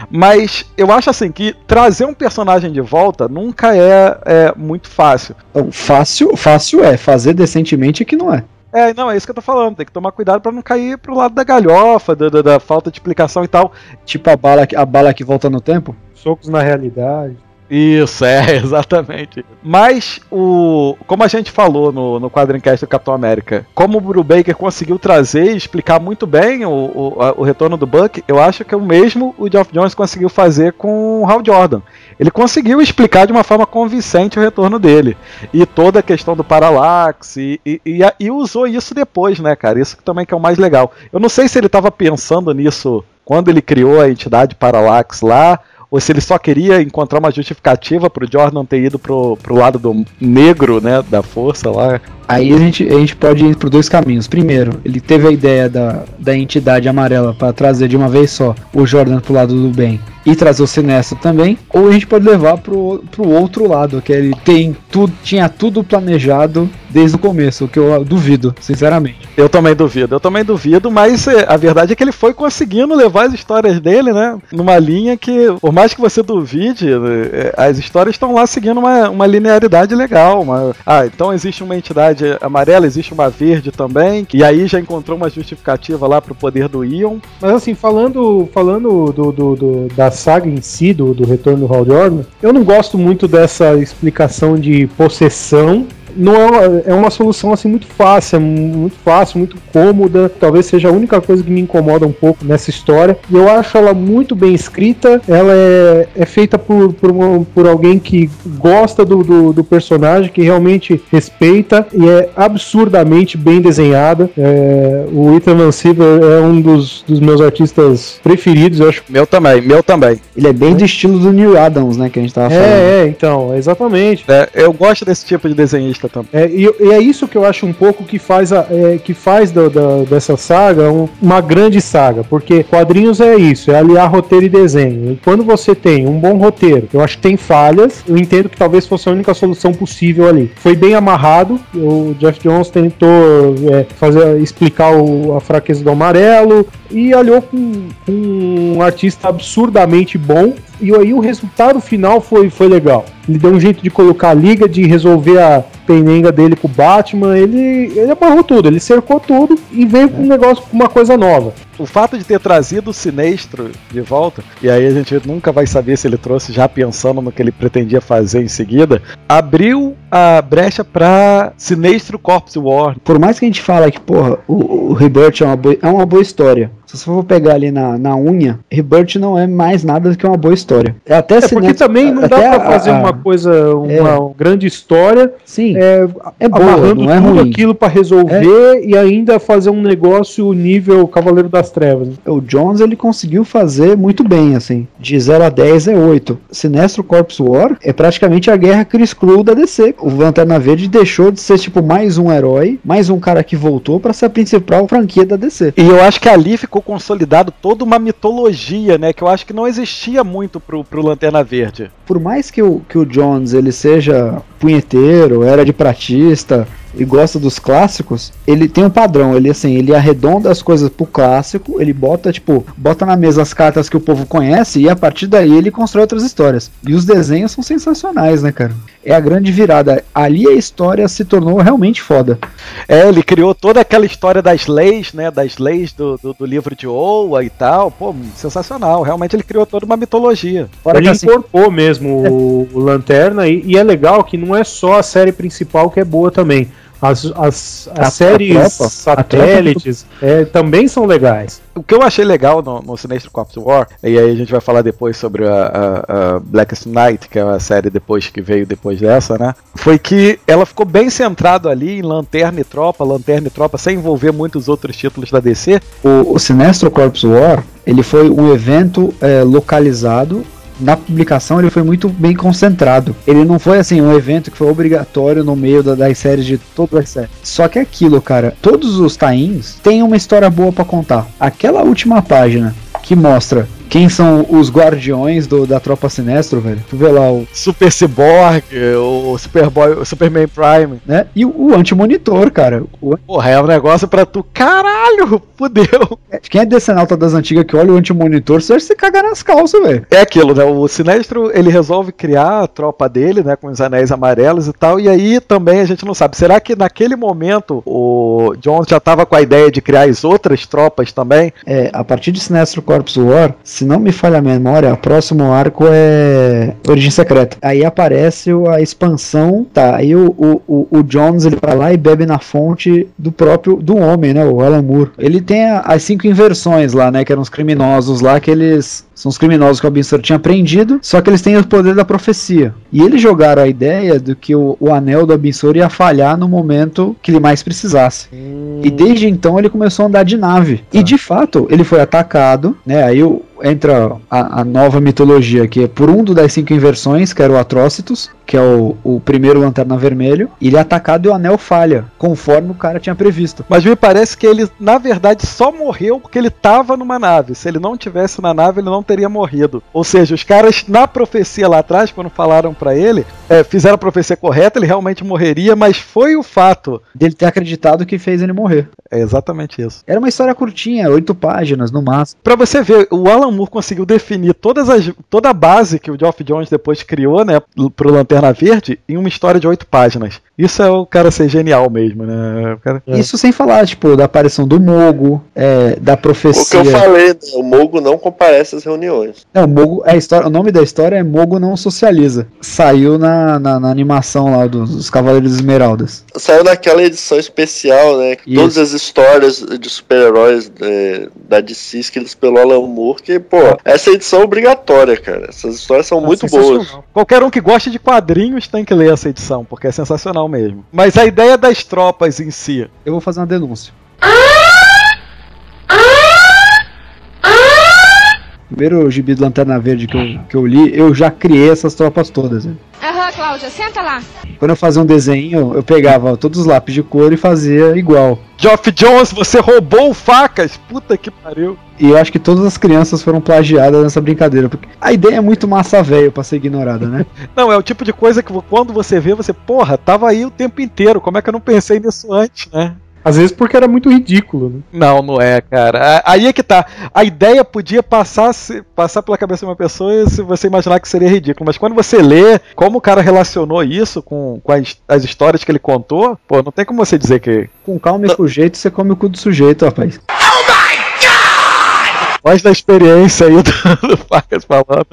Mas eu acho assim que trazer um personagem de volta nunca é, é muito fácil. Então, fácil, fácil é, fazer decentemente é que não é. É, não, é isso que eu tô falando. Tem que tomar cuidado pra não cair pro lado da galhofa, da, da- da falta de explicação e tal. Tipo a bala, que- a bala que volta no tempo? Socos na realidade. Isso, é, (laughs) exatamente. Mas, o, como a gente falou no, no quadrincast do Capitão América, como o Brubaker conseguiu trazer e explicar muito bem o, o, o retorno do Buck, eu acho que o mesmo o Geoff Jones conseguiu fazer com o Hal Jordan. Ele conseguiu explicar de uma forma convincente o retorno dele. E toda a questão do Parallax, e, e, e, e usou isso depois, né, cara? Isso também que é o mais legal. Eu não sei se ele estava pensando nisso quando ele criou a entidade Parallax lá, ou se ele só queria encontrar uma justificativa pro Jordan ter ido pro, pro lado do negro, né, da força lá. Aí a gente, a gente pode ir por dois caminhos. Primeiro, ele teve a ideia da, da entidade amarela para trazer de uma vez só o Jordan pro lado do bem e trazer o Sinestro também. Ou a gente pode levar pro, pro outro lado, que ele tem tudo, tinha tudo planejado desde o começo, o que eu duvido, sinceramente. Eu também duvido, eu também duvido, mas é, a verdade é que ele foi conseguindo levar as histórias dele, né, numa linha que, por mais que você duvide, é, as histórias estão lá seguindo uma, uma linearidade legal. Uma, ah, então existe uma entidade amarela, existe uma verde também, e aí já encontrou uma justificativa lá pro poder do Ion. Mas assim, falando, falando do, do- do- da saga em si, do, do retorno do Hal Jordan, eu não gosto muito dessa explicação de possessão. Não é uma, é uma solução assim muito fácil, é muito fácil, muito cômoda. Talvez seja a única coisa que me incomoda um pouco nessa história. E eu acho ela muito bem escrita. Ela é, é feita por, por, uma- por alguém que gosta do, do, do personagem, que realmente respeita e é absurdamente bem desenhada. É, o Ethan Van Siever é um dos, dos meus artistas preferidos, eu acho. Meu também, meu também. Ele é bem do estilo do Neil Adams, né, que a gente tava falando. É, é, então, exatamente. É, eu gosto desse tipo de desenhista também. É, e, e é isso que eu acho um pouco que faz, a, é, que faz da- dessa saga um- uma grande saga, porque quadrinhos é isso, é aliar roteiro e desenho. E quando você tem um bom roteiro, eu acho que tem falhas, eu entendo que talvez fosse a única solução possível ali. Foi bem amarrado, o Jeff Jones tentou é, fazer, explicar o- a fraqueza do amarelo e aliou com, com um artista absurdamente bom. E aí o resultado final foi, foi legal. Ele deu um jeito de colocar a liga, de resolver a penenga dele com o Batman. Ele, ele amarrou tudo, ele cercou tudo e veio com um negócio, com uma coisa nova. O fato de ter trazido o Sinestro de volta, e aí a gente nunca vai saber se ele trouxe já pensando no que ele pretendia fazer em seguida, abriu a brecha pra Sinestro Corpse War. Por mais que a gente fale que, porra, o, o Rebirth é uma, boa, é uma boa história. Se você for pegar ali na, na unha, Rebirth não é mais nada do que uma boa história. É até é porque também não dá pra fazer a, uma coisa, uma é, grande história. Sim. É, é boa, não é tudo ruim. aquilo para resolver é. e ainda fazer um negócio nível Cavaleiro das Trevas. O Jones ele conseguiu fazer muito bem, assim. De 0 a 10 é 8. Sinestro Corpus War é praticamente a guerra Chris Crew da DC. O Lanterna Verde deixou de ser tipo mais um herói, mais um cara que voltou para ser a principal franquia da DC. E eu acho que ali ficou consolidado toda uma mitologia, né? Que eu acho que não existia muito pro, pro Lanterna Verde. Por mais que o, que o Jones ele seja punheteiro, era de pratista, e gosta dos clássicos, ele tem um padrão, ele assim, ele arredonda as coisas pro clássico, ele bota, tipo, bota na mesa as cartas que o povo conhece e a partir daí ele constrói outras histórias. E os desenhos são sensacionais, né, cara? É a grande virada. Ali a história se tornou realmente foda. É, ele criou toda aquela história das leis, né, das leis do, do, do livro de Oa e tal, pô, sensacional. Realmente ele criou toda uma mitologia. Fora ele assim, incorporou mesmo o, o Lanterna e, e é legal que não é só a série principal que é boa também. As, as, as séries a tropa, satélites é, também são legais. O que eu achei legal no, no Sinestro Corps War, e aí a gente vai falar depois sobre a, a, a Blackest Night, que é a série depois que veio depois dessa, né? Foi que ela ficou bem centrado ali em Lanterna e Tropa, Lanterna e Tropa, sem envolver muitos outros títulos da DC. O, o Sinestro Corps War, ele foi um evento é, localizado na publicação ele foi muito bem concentrado. Ele não foi assim um evento que foi obrigatório no meio da, das séries de todas as séries. Só que é aquilo, cara, todos os tains têm uma história boa para contar. Aquela última página que mostra quem são os guardiões do, da tropa sinestro, velho. Tu vê lá o Super Cyborg, o Superboy, o Superman Prime, né? E o, o anti-monitor, cara. O... Porra, é um negócio pra tu. Caralho, (laughs) fudeu. É, quem é decenalta das antigas que olha o anti-monitor, você acha que você cagar nas calças, velho. É aquilo, né? O Sinestro, ele resolve criar a tropa dele, né? Com os anéis amarelos e tal. E aí também a gente não sabe. Será que naquele momento o John já tava com a ideia de criar as outras tropas também? É, a partir de Sinestro Corps War, se não me falha a memória, o próximo arco é Origem Secreta. Aí aparece a expansão, tá? Aí o, o, o Jones ele vai lá e bebe na fonte do próprio do homem, né? O Alan Moore. Ele tem as cinco inversões lá, né? Que eram os criminosos lá que eles são os criminosos que o Abin tinha prendido, só que eles têm o poder da profecia. E eles jogaram a ideia de que o, o anel do Abin ia falhar no momento que ele mais precisasse. Hum. E desde então ele começou a andar de nave. E de fato, ele foi atacado, né? Aí o, entra a, a, nova mitologia, que é por um das cinco inversões, que era o Atrocitus, que é o, o primeiro Lanterna Vermelho, ele é atacado e o anel falha, conforme o cara tinha previsto. Mas me parece que ele, na verdade, só morreu porque ele estava numa nave. Se ele não tivesse na nave, ele não teria morrido. Ou seja, os caras, na profecia lá atrás, quando falaram para ele, é, fizeram a profecia correta, ele realmente morreria, mas foi o fato dele ter acreditado que fez ele morrer. É exatamente isso. Era uma história curtinha, oito páginas no máximo. Pra você ver, o Alan Moore conseguiu definir todas as, toda a base que o Geoff Jones depois criou, né, pro Lanterna Verde, em uma história de oito páginas. Isso é o cara ser genial mesmo, né? Cara... É. Isso sem falar, tipo, da aparição do Mogo, é, da profecia. O que eu falei, né? o Mogo não comparece às reuniões. É, o Mogo, a história, o nome da história é Mogo não socializa. Saiu na, na, na animação lá dos, dos, Cavaleiros Esmeraldas. Saiu naquela edição especial, né? Isso. Todas as histórias de super-heróis é, da DC escritas pelo Alan Moore, que, pô, essa edição é obrigatória, cara. Essas histórias são é muito boas. Qualquer um que goste de quadrinhos tem que ler essa edição, porque é sensacional mesmo. Mas a ideia das tropas em si. Eu vou fazer uma denúncia. Primeiro gibi do Lanterna Verde que eu, que eu li, eu já criei essas tropas todas. Aham, uhum, Cláudia, senta lá. Quando eu fazia um desenho, eu pegava todos os lápis de cor e fazia igual. Geoff Jones, você roubou facas! Puta que pariu. E eu acho que todas as crianças foram plagiadas nessa brincadeira, porque a ideia é muito massa velho pra ser ignorada, né? (laughs) não, é o tipo de coisa que quando você vê, você, porra, tava aí o tempo inteiro, como é que eu não pensei nisso antes, né? Às vezes porque era muito ridículo, né? Não, não é, cara. Aí é que tá. A ideia podia passar, passar pela cabeça de uma pessoa se você imaginar que seria ridículo. Mas quando você lê como o cara relacionou isso com, com as, as histórias que ele contou, pô, não tem como você dizer que. Com calma e com jeito, você come o cu do sujeito, rapaz. Voz da experiência aí do, do Facas falando.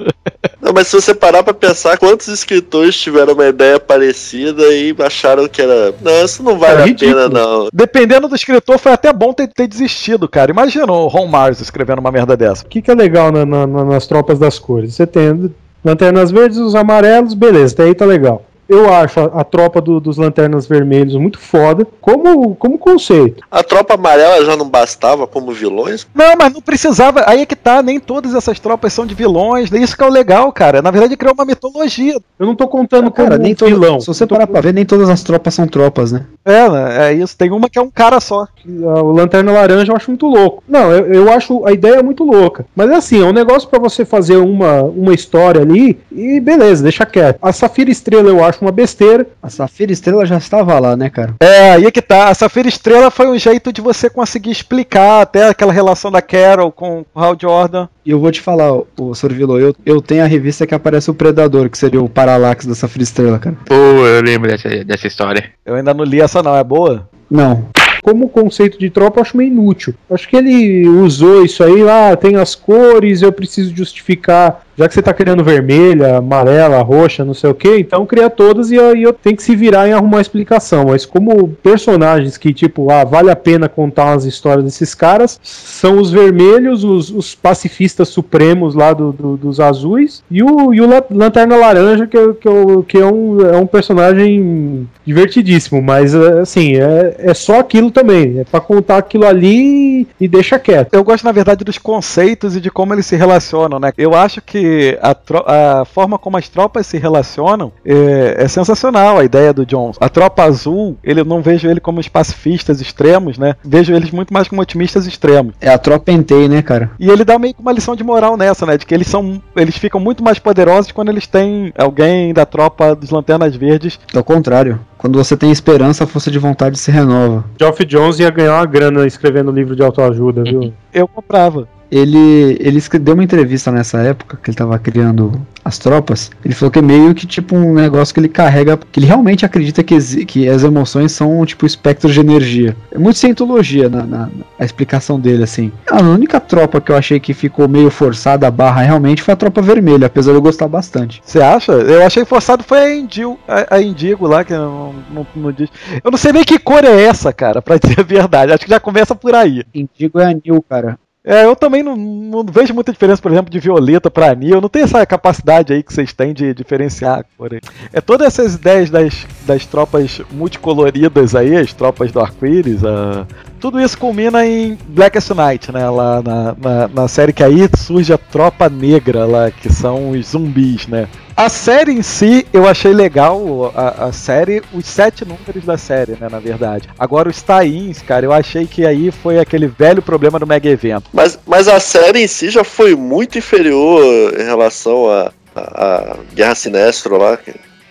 Não, mas se você parar pra pensar, quantos escritores tiveram uma ideia parecida e acharam que era. Não, isso não vale É a pena, não. Dependendo do escritor, foi até bom ter, ter desistido, cara. Imagina o Ron Mars escrevendo uma merda dessa. O que, que é legal na- na- nas tropas das cores? Você tem lanternas verdes, os amarelos, beleza, até aí tá legal. Eu acho a, a tropa do- dos lanternas vermelhos muito foda, como, como conceito. A tropa amarela já não bastava como vilões? Não, mas não precisava. Aí é que tá, nem todas essas tropas são de vilões. Isso que é o legal, cara. Na verdade, criou uma mitologia. Eu não tô contando Cara, como nem um todo, vilão. se você tô parar pra ver, nem todas as tropas são tropas, né? É, né? É isso. Tem uma que é um cara só. O Lanterna Laranja eu acho muito louco. Não, eu, eu acho a ideia muito louca. Mas é assim, é um negócio pra você fazer uma, uma história ali e beleza, deixa quieto. A Safira Estrela eu acho uma besteira. A Safira Estrela já estava lá, né, cara? É, aí é que tá. A Safira Estrela foi um jeito de você conseguir explicar até aquela relação da Carol com o Hal Jordan. E eu vou te falar, o Sorvilo, eu, eu tenho a revista que aparece o Predador, que seria o Parallax da Safira Estrela, cara. Pô, eu lembro dessa, dessa história. Eu ainda não li essa, não. É boa? Não. Como conceito de tropa, eu acho meio inútil. Acho que ele usou isso aí, lá tem as cores, eu preciso justificar. Já que você tá criando vermelha, amarela, roxa, não sei o que, então cria todas e aí eu tenho que se virar em arrumar explicação. Mas como personagens que, tipo, ah, vale a pena contar umas histórias desses caras, são os vermelhos, os, os pacifistas supremos lá do- do- dos azuis, e o, e o La- Lanterna Laranja, que, que, que é, um, é um personagem divertidíssimo, mas é, assim, é, é só aquilo também. É pra contar aquilo ali e deixa quieto. Eu gosto, na verdade, dos conceitos e de como eles se relacionam, né? Eu acho que a, a forma como as tropas se relacionam é, é sensacional, a ideia do Jones. A tropa azul, ele eu não vejo ele como os pacifistas extremos, né? Vejo eles muito mais como otimistas extremos. É a tropa Entei, né, cara? E ele dá meio que uma lição de moral nessa, né? De que eles são. Eles ficam muito mais poderosos quando eles têm alguém da tropa dos Lanternas Verdes. Ao contrário. Quando você tem esperança, a força de vontade se renova. Geoff Jones ia ganhar uma grana escrevendo livro de autoajuda, viu? Eu comprava. Ele, ele deu uma entrevista nessa época que ele tava criando as tropas. Ele falou que é meio que tipo um negócio que ele carrega, que ele realmente acredita que, que as emoções são tipo espectros de energia. É muito cientologia na, na, na explicação dele, assim. A única tropa que eu achei que ficou meio forçada a barra realmente foi a tropa vermelha, apesar de eu gostar bastante. Você acha? Eu achei forçado foi a, Indil, a, a Indigo lá, que não, não, não diz. Eu não sei nem que cor é essa, cara, pra (laughs) dizer a verdade. Acho que já começa por aí. Indigo é anil, cara. É, eu também não, não vejo muita diferença, por exemplo, de violeta pra anil. Não tenho essa capacidade aí que vocês têm de diferenciar a cor aí. É todas essas ideias das, das tropas multicoloridas aí, as tropas do arco-íris, a- tudo isso culmina em Blackest Night, né? Lá na, na, na série que aí surge a tropa negra lá, que são os zumbis, né? A série em si, eu achei legal a, a série, os sete números da série, né, na verdade. Agora os tie-ins, cara, eu achei que aí foi aquele velho problema do mega evento. Mas, mas a série em si já foi muito inferior em relação à a, a Guerra Sinestro lá.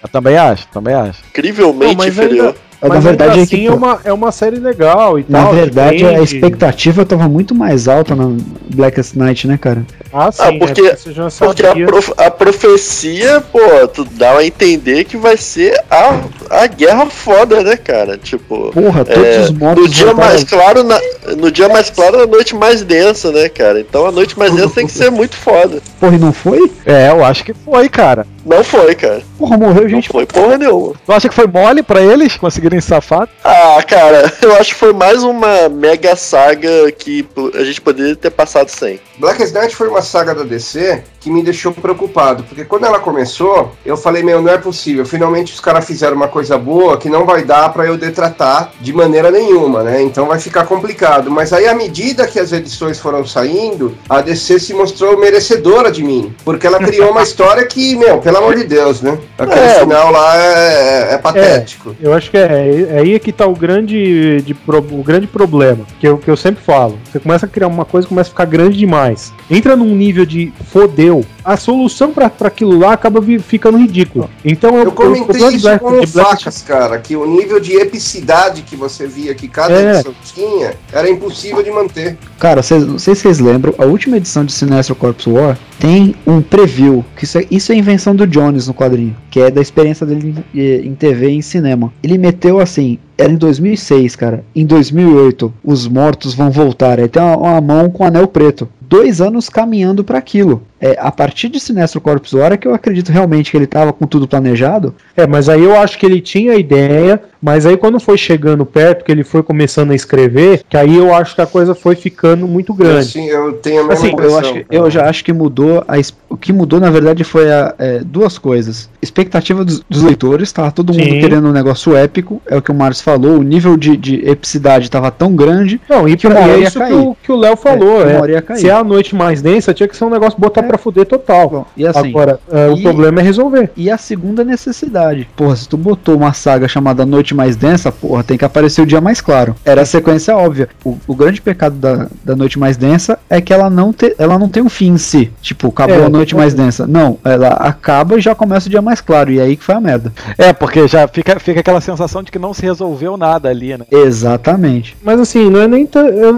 Eu também acho, também acho. Incrivelmente Não, inferior. ainda- Na Mas verdade, ainda é assim que- é uma, é uma série legal e Na tal. verdade, a expectativa tava muito mais alta na Blackest Night, né, cara? Ah, sim, Ah, né, porque- você já Porque a, prof- a profecia, pô, tu dá a entender que vai ser a, a guerra foda, né, cara? Tipo. Porra, todos é, os mortos no dia mais claro, na- no dia mais claro, a noite mais densa, né, cara? Então a noite mais densa tem que ser muito foda. Porra, e não foi? É, eu acho que foi, cara. Não foi, cara. Porra, morreu Não gente. foi porra nenhuma. Tu acha que foi mole pra eles conseguirem safar? Ah, cara, (laughs) eu acho que foi mais uma mega saga que a gente poderia ter passado sem. Blackest Night foi uma saga da DC que me deixou preocupado, porque quando ela começou, eu falei, meu, não é possível. Finalmente os caras fizeram uma coisa boa que não vai dar pra eu detratar de maneira nenhuma, né? Então vai ficar complicado. Mas aí, à medida que as edições foram saindo, a DC se mostrou merecedora de mim, porque ela criou uma (laughs) história que, meu, pelo amor de Deus, né? Aquele É. final lá é, é patético. Eu acho que é, é aí é que tá o grande, de, o grande problema, que eu, que eu sempre falo. Você começa a criar uma coisa, começa a ficar grande demais. Entra num nível de fodeu, a solução pra pra aquilo lá acaba ficando ridícula. Então Eu comentei problema de isso Black- com o de Black- Facas, cara, que o nível de epicidade que você via que cada É. edição tinha era impossível de manter. Cara, vocês- não sei se vocês lembram, a última edição de Sinestro Corpus War tem um preview, que isso é, isso é invenção do Jones no quadrinho, que é da experiência dele em, em TV e em cinema. Ele meteu assim, era em 2006, cara. Em 2008, os mortos vão voltar. Aí tem uma, uma mão com anel preto. Dois anos caminhando para aquilo. É, a partir de Sinestro Corpus Hora que eu acredito realmente que ele estava com tudo planejado. É, mas aí eu acho que ele tinha a ideia, mas aí quando foi chegando perto, que ele foi começando a escrever, que aí eu acho que a coisa foi ficando muito grande. Sim, eu tenho a mesma Assim, eu, acho eu já acho que mudou. A, o que mudou, na verdade, foi a, é, duas coisas. Expectativa dos, dos leitores, tava todo mundo Sim. querendo um negócio épico, é o que o Marcos falou, o nível de, de epicidade tava tão grande Não, e, Que uma hora é ia isso que cair. o, que o Léo falou. É, uma É, cair. se é a noite mais densa, tinha que ser um negócio botar É. pra fuder total. Bom, e assim, Agora, é, o e- problema é resolver. E a segunda necessidade. Porra, se tu botou uma saga chamada Noite Mais Densa, porra, tem que aparecer o dia mais claro. Era a sequência óbvia. O, o grande pecado da, da Noite Mais Densa é que ela não, te, ela não tem um fim em si. Tipo, acabou É, a Noite não- Mais Densa. Não, ela acaba e já começa o dia mais claro. E aí que foi a merda. É, porque já fica, fica aquela sensação de que não se resolveu nada ali, né? Exatamente. Mas assim, não é nem,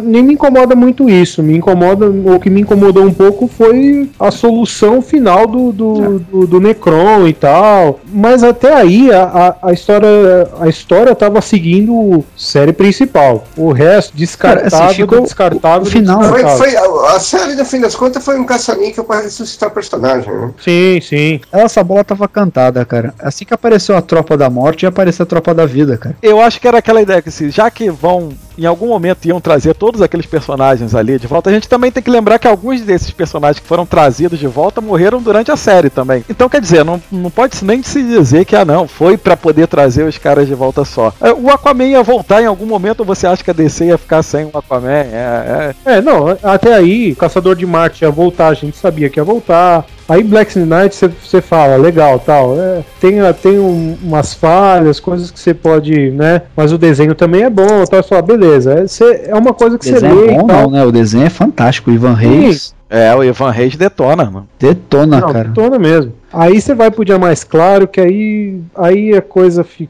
nem me incomoda muito isso. Me incomoda, o que me incomodou um pouco foi a solução final do, do, do, do Necron e tal. Mas até aí a, a, a história a história tava seguindo série principal. O resto descartável, Cara, assim, descartável. o final- Foi, descartável. foi, a, a série, no fim das contas, foi um caça-níquel pra ressuscitar personagem. Né? Sim, sim. Essa bola tava cantada, cara. Assim que apareceu a tropa da morte, ia aparecer a tropa da vida, cara. Eu acho que era aquela ideia que, assim, já que vão, em algum momento, iam trazer todos aqueles personagens ali de volta, a gente também tem que lembrar que alguns desses personagens que foram trazidos de volta morreram durante a série também. Então, quer dizer, não, não pode nem se dizer que, ah, não, foi pra poder trazer os caras de volta só. É, O Aquaman ia voltar em algum momento você acha que a DC ia ficar sem o Aquaman? É, é. É, não, até aí, Caçador de Marte ia voltar, a gente sabia que ia voltar. Aí Black Knight você fala, legal, tal. é, tem tem um- umas falhas, coisas que você pode, né? Mas o desenho também é bom, tal. Você fala, beleza. É, cê- é uma coisa que você desenho lê é bom, não, né? O desenho é fantástico. O Ivan Reis É, o Ivan Reis detona, mano. detona, Não, cara. detona mesmo. Aí você vai pro dia mais claro, que aí, aí a coisa ficou,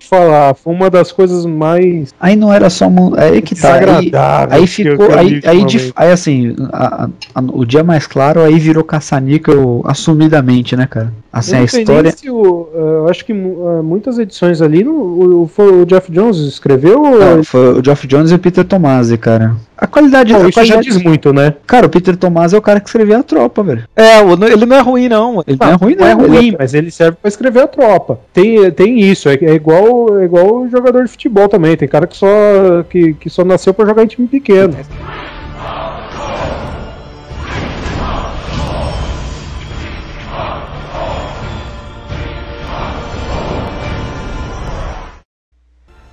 falar, foi uma das coisas mais Aí não era só. mu- Aí que tá. Aí, aí ficou. Aí, aí, aí assim, a- a- o dia mais claro aí virou caça-níquel assumidamente, né, cara? Assim, a história. o- eu acho que ah, muitas edições ali, o, foi o Jeff Jones escreveu. ou- foi o Geoff Jones e o Peter Tomasi, cara. A qualidade, Bom, a isso já qualidade diz muito, né? Cara, o Peter Tomasi é o cara que escreveu a tropa, velho. É, ele não é ruim, não. Ele não, é ruim, não. Não é ele ruim, mas ele serve pra escrever a tropa. Tem, tem isso, é, é igual é igual jogador de futebol também. Tem cara que só, que, que só nasceu pra jogar em time pequeno.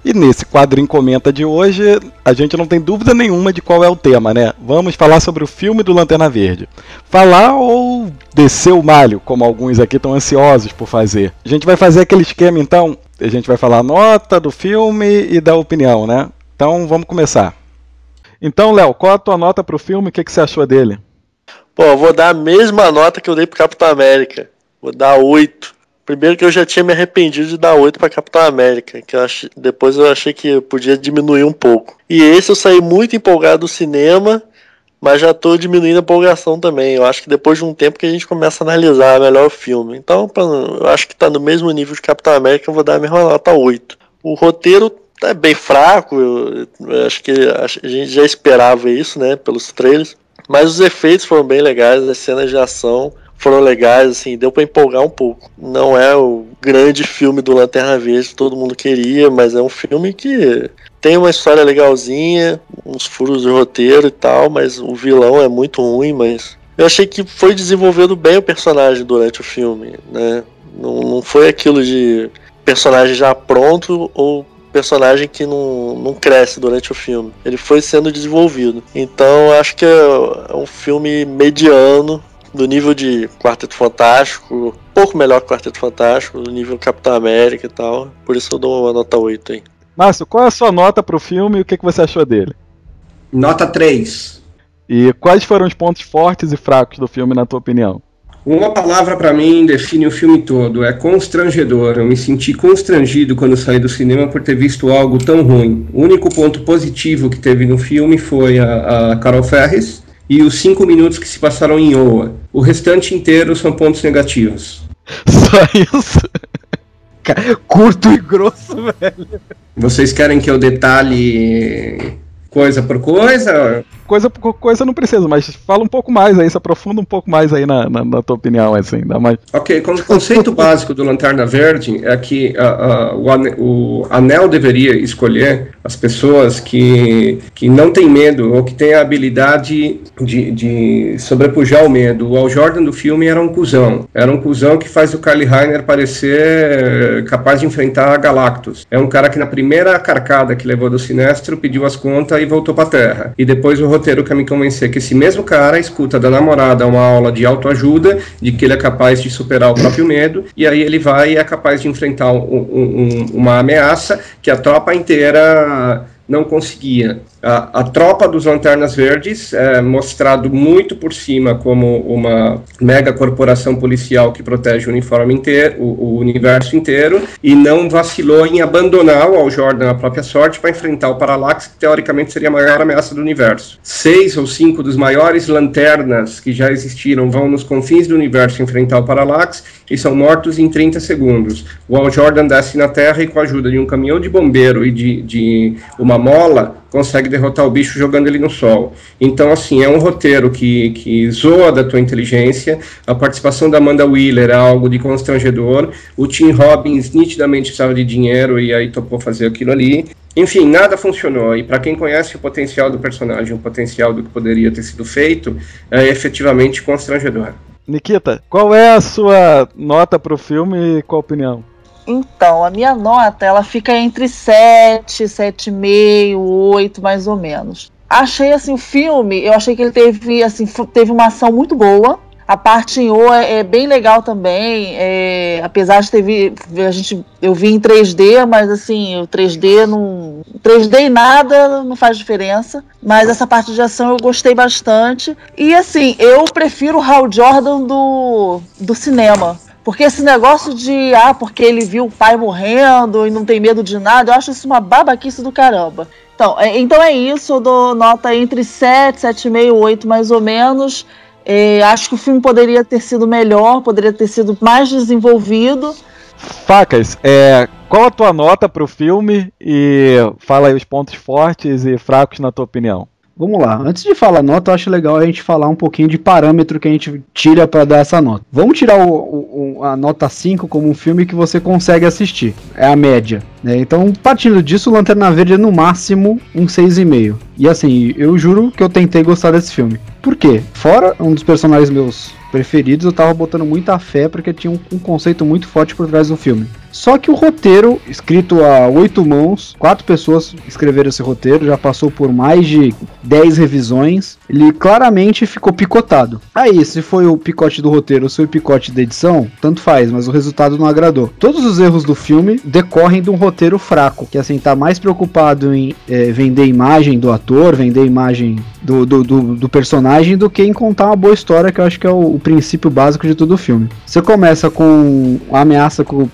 E nesse quadrinho comenta de hoje, a gente não tem dúvida nenhuma de qual é o tema, né? Vamos falar sobre o filme do Lanterna Verde. Falar ou descer o malho, como alguns aqui estão ansiosos por fazer. A gente vai fazer aquele esquema então, a gente vai falar a nota do filme e da opinião, né? Então vamos começar. Então, Léo, qual a tua nota pro filme? O que, que você achou dele? Pô, eu vou dar a mesma nota que eu dei pro Capitão América. Vou dar 8. Primeiro que eu já tinha me arrependido de dar 8 pra Capitão América, que eu ach... depois eu achei que podia diminuir um pouco. E esse eu saí muito empolgado do cinema, mas já tô diminuindo a empolgação também. Eu acho que depois de um tempo que a gente começa a analisar melhor o filme. Então, pra... eu acho que tá no mesmo nível de Capitão América, eu vou dar a mesma nota 8. O roteiro é bem fraco, eu, eu acho que a gente já esperava isso, né, pelos trailers. Mas os efeitos foram bem legais, as cenas de ação foram legais, assim, deu para empolgar um pouco. Não é o grande filme do Lanterna Verde que todo mundo queria, mas é um filme que tem uma história legalzinha, uns furos de roteiro e tal, mas o vilão é muito ruim, mas eu achei que foi desenvolvendo bem o personagem durante o filme, né? Não, não foi aquilo de personagem já pronto ou personagem que não, não cresce durante o filme. Ele foi sendo desenvolvido. Então acho que é, é um filme mediano, do nível de Quarteto Fantástico, um pouco melhor que Quarteto Fantástico, do nível Capitão América e tal. Por isso eu dou uma nota 8 aí. Márcio, qual é a sua nota pro filme e o que, que você achou dele? Nota 3. E quais foram os pontos fortes e fracos do filme, na tua opinião? Uma palavra pra mim define o filme todo, é constrangedor. Eu me senti constrangido quando saí do cinema por ter visto algo tão ruim. O único ponto positivo que teve no filme foi a, a Carol Ferris e os cinco minutos que se passaram em Oa. O restante inteiro são pontos negativos. Só isso? Curto e grosso, (laughs) velho. Vocês querem que eu detalhe coisa por coisa? Coisa por coisa não precisa, mas fala um pouco mais aí, se aprofunda um pouco mais aí na, na, na tua opinião, assim, dá mais. Ok, o conceito básico do Lanterna Verde é que uh, uh, o, ane o anel deveria escolher as pessoas que, que não têm medo ou que têm a habilidade de, de sobrepujar o medo. O Al Jordan do filme era um cuzão. Era um cuzão que faz o Kyle Reiner parecer capaz de enfrentar a Galactus. É um cara que na primeira carcada que levou do Sinestro pediu as contas e voltou pra Terra. E depois o roteiro quer me convencer que esse mesmo cara escuta da namorada uma aula de autoajuda, de que ele é capaz de superar o próprio medo, e aí ele vai e é capaz de enfrentar um, um, uma ameaça que a tropa inteira não conseguia. A, a, tropa dos Lanternas Verdes é mostrado muito por cima como uma mega corporação policial que protege o uniforme inteiro, o, o universo inteiro, e não vacilou em abandonar o Al Jordan a própria sorte para enfrentar o Parallax, que teoricamente seria a maior ameaça do universo. Seis ou cinco dos maiores lanternas que já existiram vão nos confins do universo enfrentar o Parallax e são mortos em 30 segundos. O Al Jordan desce na Terra e, com a ajuda de um caminhão de bombeiro e de, de uma mola, consegue derrotar o bicho jogando ele no sol. Então, assim, é um roteiro que, que zoa da tua inteligência. A participação da Amanda Wheeler é algo de constrangedor. O Tim Robbins nitidamente precisava de dinheiro e aí topou fazer aquilo ali. Enfim, nada funcionou. E para quem conhece o potencial do personagem, o potencial do que poderia ter sido feito, é efetivamente constrangedor. Nikita, qual é a sua nota para o filme e qual a opinião? Então, a minha nota, ela fica entre 7, 7,5, 8, mais ou menos. Achei, assim, o filme, eu achei que ele teve, assim, teve uma ação muito boa. A parte em O é, é bem legal também, é, apesar de ter a gente, eu vi em 3D, mas assim, o 3D não, 3D e nada não faz diferença. Mas essa parte de ação eu gostei bastante. E assim, eu prefiro o Hal Jordan do, do cinema. Porque esse negócio de, ah, porque ele viu o pai morrendo e não tem medo de nada, eu acho isso uma babaquice do caramba. Então, é, então é isso, eu dou nota entre 7, 7,5, 8 mais ou menos. É, acho que o filme poderia ter sido melhor, poderia ter sido mais desenvolvido. Facas, é, qual a tua nota para o filme e fala aí os pontos fortes e fracos na tua opinião? Vamos lá. Antes de falar nota, eu acho legal a gente falar um pouquinho de parâmetro que a gente tira para dar essa nota. Vamos tirar o, o, a nota 5 como um filme que você consegue assistir. É a média. Né? Então, partindo disso, Lanterna Verde é no máximo um 6,5. E assim, eu juro que eu tentei gostar desse filme. Por quê? Fora um dos personagens meus preferidos, eu tava botando muita fé porque tinha um, um, conceito muito forte por trás do filme. Só que o roteiro, escrito a oito mãos, quatro pessoas escreveram esse roteiro, já passou por mais de dez revisões, ele claramente ficou picotado. Aí, se foi o picote do roteiro ou se foi o picote da edição, tanto faz, mas o resultado não agradou. Todos os erros do filme decorrem de um roteiro fraco, que assim, tá mais preocupado em é, vender imagem do ator, vender imagem do, do, do, do, personagem, do que em contar uma boa história, que eu acho que é o, o princípio básico de todo o filme. Você começa com a ameaça com o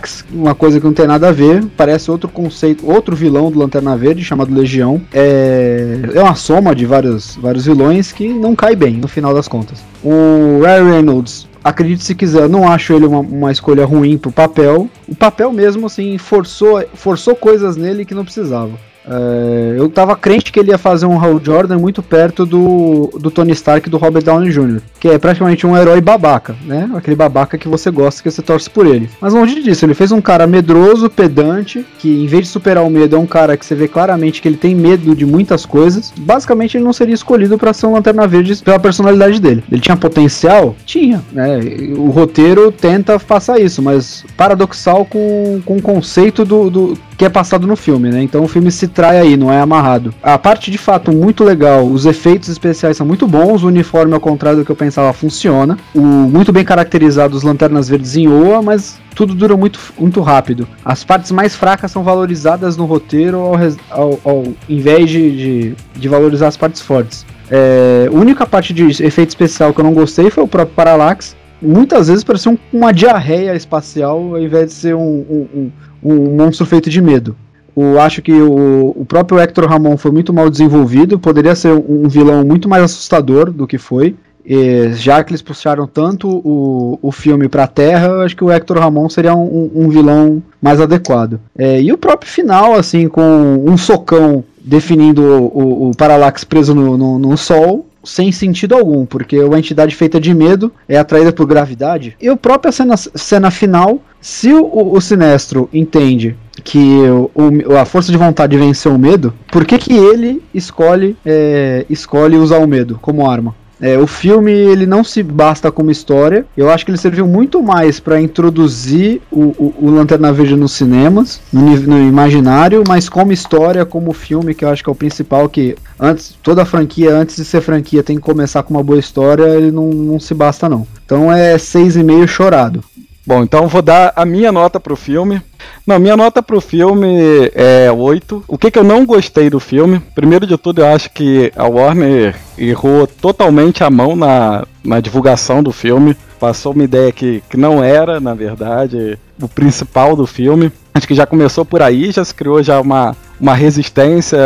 Parallax, uma coisa que não tem nada a ver, parece outro conceito, outro vilão do Lanterna Verde, chamado Legião. É, é uma soma de vários, vários vilões que não cai bem, no final das contas. O Ryan Reynolds acredite se quiser, não acho ele uma, uma escolha ruim pro papel. O papel mesmo, assim, forçou, forçou coisas nele que não precisava. É, eu tava crente que ele ia fazer um Hal Jordan muito perto do, do Tony Stark e do Robert Downey Jr., que é praticamente um herói babaca, né? Aquele babaca que você gosta, que você torce por ele. Mas longe disso, ele fez um cara medroso, pedante, que em vez de superar o medo, é um cara que você vê claramente que ele tem medo de muitas coisas. Basicamente, ele não seria escolhido para ser um Lanterna Verde pela personalidade dele. Ele tinha potencial? Tinha, né? O roteiro tenta passar isso, mas paradoxal com, com o conceito do, do que é passado no filme, né? Então o filme se trai aí, não é amarrado. A parte de fato muito legal, os efeitos especiais são muito bons, o uniforme, ao contrário do que eu pensava, funciona. O muito bem caracterizado os lanternas verdes em Oa, mas tudo dura muito, muito rápido. As partes mais fracas são valorizadas no roteiro ao, ao, ao invés de, de, de valorizar as partes fortes. É, a única parte de efeito especial que eu não gostei foi o próprio Parallax. Muitas vezes parecia um, uma diarreia espacial ao invés de ser um, um, um monstro feito de medo. Eu acho que o, o próprio Hector Ramon foi muito mal desenvolvido, poderia ser um, vilão muito mais assustador do que foi. E, já que eles puxaram tanto o, o filme para a Terra, acho que o Hector Ramon seria um, um vilão mais adequado. É, e o próprio final, assim, com um socão definindo o, o, o Parallax preso no, no, no Sol sem sentido algum, porque uma entidade feita de medo é atraída por gravidade. E a própria cena, cena final, se o, o Sinestro entende que o, a força de vontade venceu o medo, por que, que ele escolhe, é, escolhe usar o medo como arma? É, o filme ele não se basta como história. Eu acho que ele serviu muito mais para introduzir o, o, o, Lanterna Verde nos cinemas, no, no, imaginário, mas como história, como filme, que eu acho que é o principal. Que antes toda franquia, antes de ser franquia, tem que começar com uma boa história. Ele não, não se basta não. Então é seis e meio chorado. Bom, então vou dar a minha nota pro filme. Não, minha nota pro filme é 8. O que, que eu não gostei do filme? Primeiro de tudo, eu acho que a Warner errou totalmente a mão na, na divulgação do filme. Passou uma ideia que, que não era, na verdade, o principal do filme. Acho que já começou por aí, já se criou já uma, uma resistência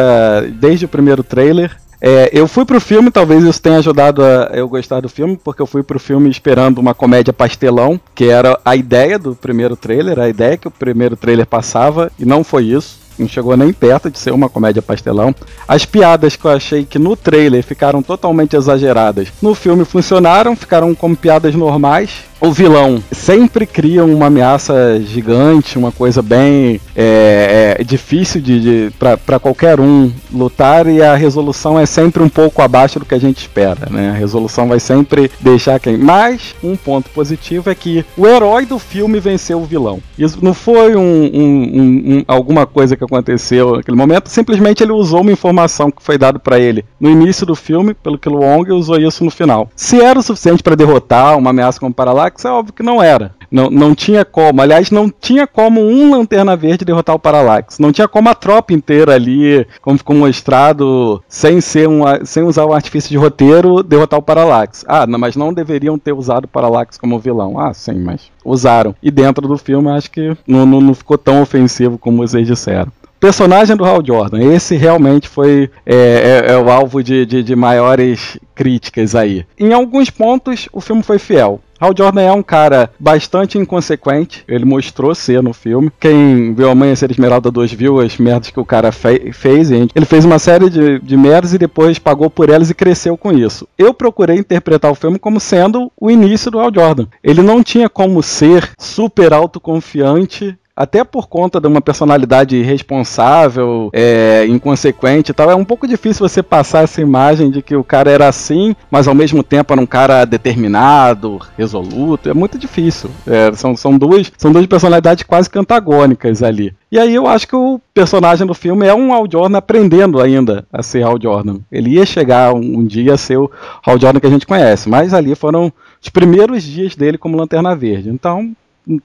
desde o primeiro trailer. É, eu fui pro filme, talvez isso tenha ajudado a eu gostar do filme, porque eu fui pro filme esperando uma comédia pastelão, que era a ideia do primeiro trailer, a ideia que o primeiro trailer passava, e não foi isso não chegou nem perto de ser uma comédia pastelão. As piadas que eu achei que no trailer ficaram totalmente exageradas, no filme funcionaram, ficaram como piadas normais. O vilão sempre cria uma ameaça gigante, uma coisa bem é, é, difícil de, de para qualquer um lutar e a resolução é sempre um pouco abaixo do que a gente espera, né? A resolução vai sempre deixar quem. Mas um ponto positivo é que o herói do filme venceu o vilão. Isso não foi um, um, um, alguma coisa que aconteceu naquele momento, simplesmente ele usou uma informação que foi dada para ele no início do filme, pelo que Wong usou isso no final. Se era o suficiente para derrotar uma ameaça como Parallax, é óbvio que não era. Não, não tinha como. Aliás, não tinha como um Lanterna Verde derrotar o Parallax. Não tinha como a tropa inteira ali, como ficou mostrado, sem, ser um, sem usar o artifício de roteiro, derrotar o Parallax. Ah, não, mas não deveriam ter usado o Parallax como vilão. Ah, sim, mas usaram. E dentro do filme, acho que não, não, não ficou tão ofensivo como vocês disseram personagem do Hal Jordan, esse realmente foi é, é, é o alvo de, de, de, maiores críticas aí. Em alguns pontos, o filme foi fiel. Hal Jordan é um cara bastante inconsequente, ele mostrou ser no filme. Quem viu Amanhecer Esmeralda 2 viu as merdas que o cara fe fez. Ele fez uma série de, de merdas e depois pagou por elas e cresceu com isso. Eu procurei interpretar o filme como sendo o início do Hal Jordan. Ele não tinha como ser super autoconfiante até por conta de uma personalidade irresponsável, é, inconsequente e tal, é um pouco difícil você passar essa imagem de que o cara era assim, mas ao mesmo tempo era um cara determinado, resoluto. É muito difícil. É, são, são, duas, são duas personalidades quase que antagônicas ali. E aí eu acho que o personagem do filme é um Hal Jordan aprendendo ainda a ser Hal Jordan. Ele ia chegar um, um dia a ser o Hal Jordan que a gente conhece, mas ali foram os primeiros dias dele como Lanterna Verde. Então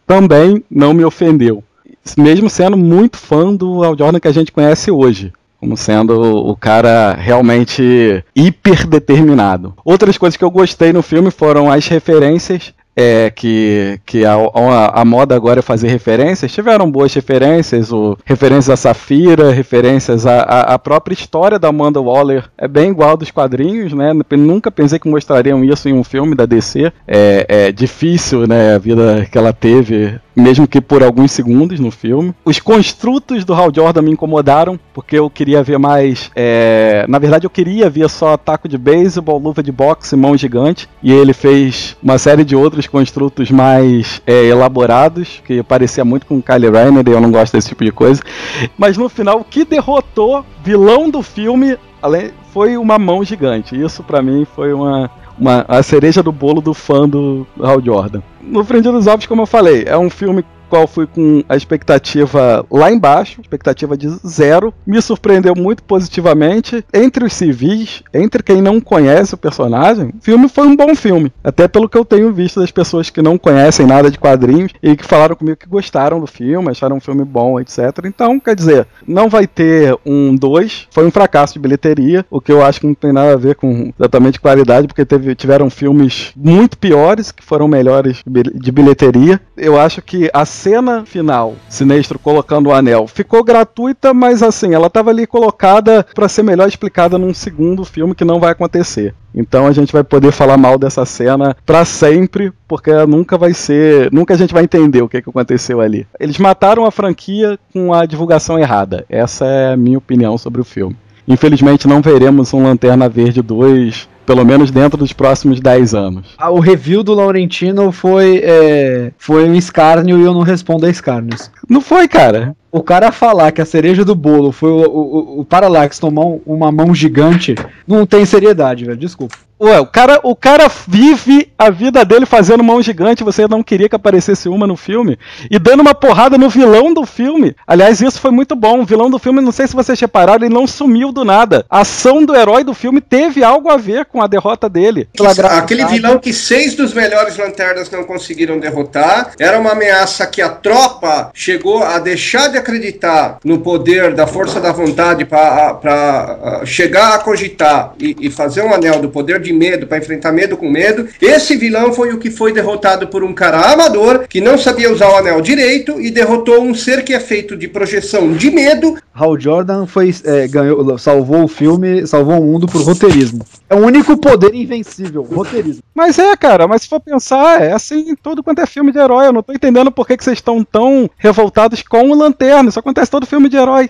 também não me ofendeu. Mesmo sendo muito fã do Al Jordan que a gente conhece hoje. Como sendo o cara realmente hiper determinado. Outras coisas que eu gostei no filme foram as referências é, que, que a, a, a, moda agora é fazer referências, tiveram boas referências, o, referências a Safira, referências à própria história da Amanda Waller, é bem igual dos quadrinhos, né? Nunca pensei que mostrariam isso em um filme da DC. É, é difícil, né, a vida que ela teve mesmo que por alguns segundos no filme. Os construtos do Hal Jordan me incomodaram, porque eu queria ver mais. É... Na verdade, eu queria ver só taco de beisebol, luva de boxe, mão gigante. E ele fez uma série de outros construtos mais é, elaborados, que parecia muito com o Kylie Rainer, e eu não gosto desse tipo de coisa. Mas no final, o que derrotou vilão do filme além, foi uma mão gigante. Isso para mim foi uma, uma, a cereja do bolo do fã do Hal Jordan. No Frente dos Ovos, como eu falei, é um filme qual fui com a expectativa lá embaixo, expectativa de zero. Me surpreendeu muito positivamente. Entre os civis, entre quem não conhece o personagem, o filme foi um bom filme. Até pelo que eu tenho visto das pessoas que não conhecem nada de quadrinhos e que falaram comigo que gostaram do filme, acharam um filme bom, etc. Então, quer dizer, não vai ter um 2. Foi um fracasso de bilheteria, o que eu acho que não tem nada a ver com exatamente qualidade, porque teve, tiveram filmes muito piores que foram melhores de bilheteria. Eu acho que a cena final, Sinestro colocando o anel, ficou gratuita, mas assim, ela estava ali colocada para ser melhor explicada num segundo filme que não vai acontecer. Então a gente vai poder falar mal dessa cena para sempre, porque nunca vai ser, nunca a gente vai entender o que, que aconteceu ali. Eles mataram a franquia com a divulgação errada. Essa é a minha opinião sobre o filme. Infelizmente não veremos um Lanterna Verde 2 pelo menos dentro dos próximos 10 anos. Ah, o review do Laurentino foi, é, foi um escárnio e eu não respondo a escárnios. Não foi, cara. O cara falar que a cereja do bolo foi o, o, o Parallax tomar uma mão gigante não tem seriedade, velho. Desculpa. Ué, o cara, o cara vive a vida dele fazendo mão gigante, você não queria que aparecesse uma no filme, e dando uma porrada no vilão do filme. Aliás, isso foi muito bom. O vilão do filme, não sei se vocês repararam, ele não sumiu do nada. A ação do herói do filme teve algo a ver com a derrota dele. Aquele vilão que seis dos melhores lanternas não conseguiram derrotar, era uma ameaça que a tropa chegou a deixar de acreditar no poder da força da vontade para chegar a cogitar e, e fazer um anel do poder de de medo, para enfrentar medo com medo. Esse vilão foi o que foi derrotado por um cara amador que não sabia usar o anel direito e derrotou um ser que é feito de projeção de medo. Hal Jordan foi é, ganhou, salvou o filme, salvou o mundo por roteirismo. É o único poder invencível, roteirismo. Mas é, cara, mas se for pensar, é assim em todo quanto é filme de herói. Eu não tô entendendo por que, que vocês estão tão revoltados com o Lanterna. Isso acontece todo filme de herói.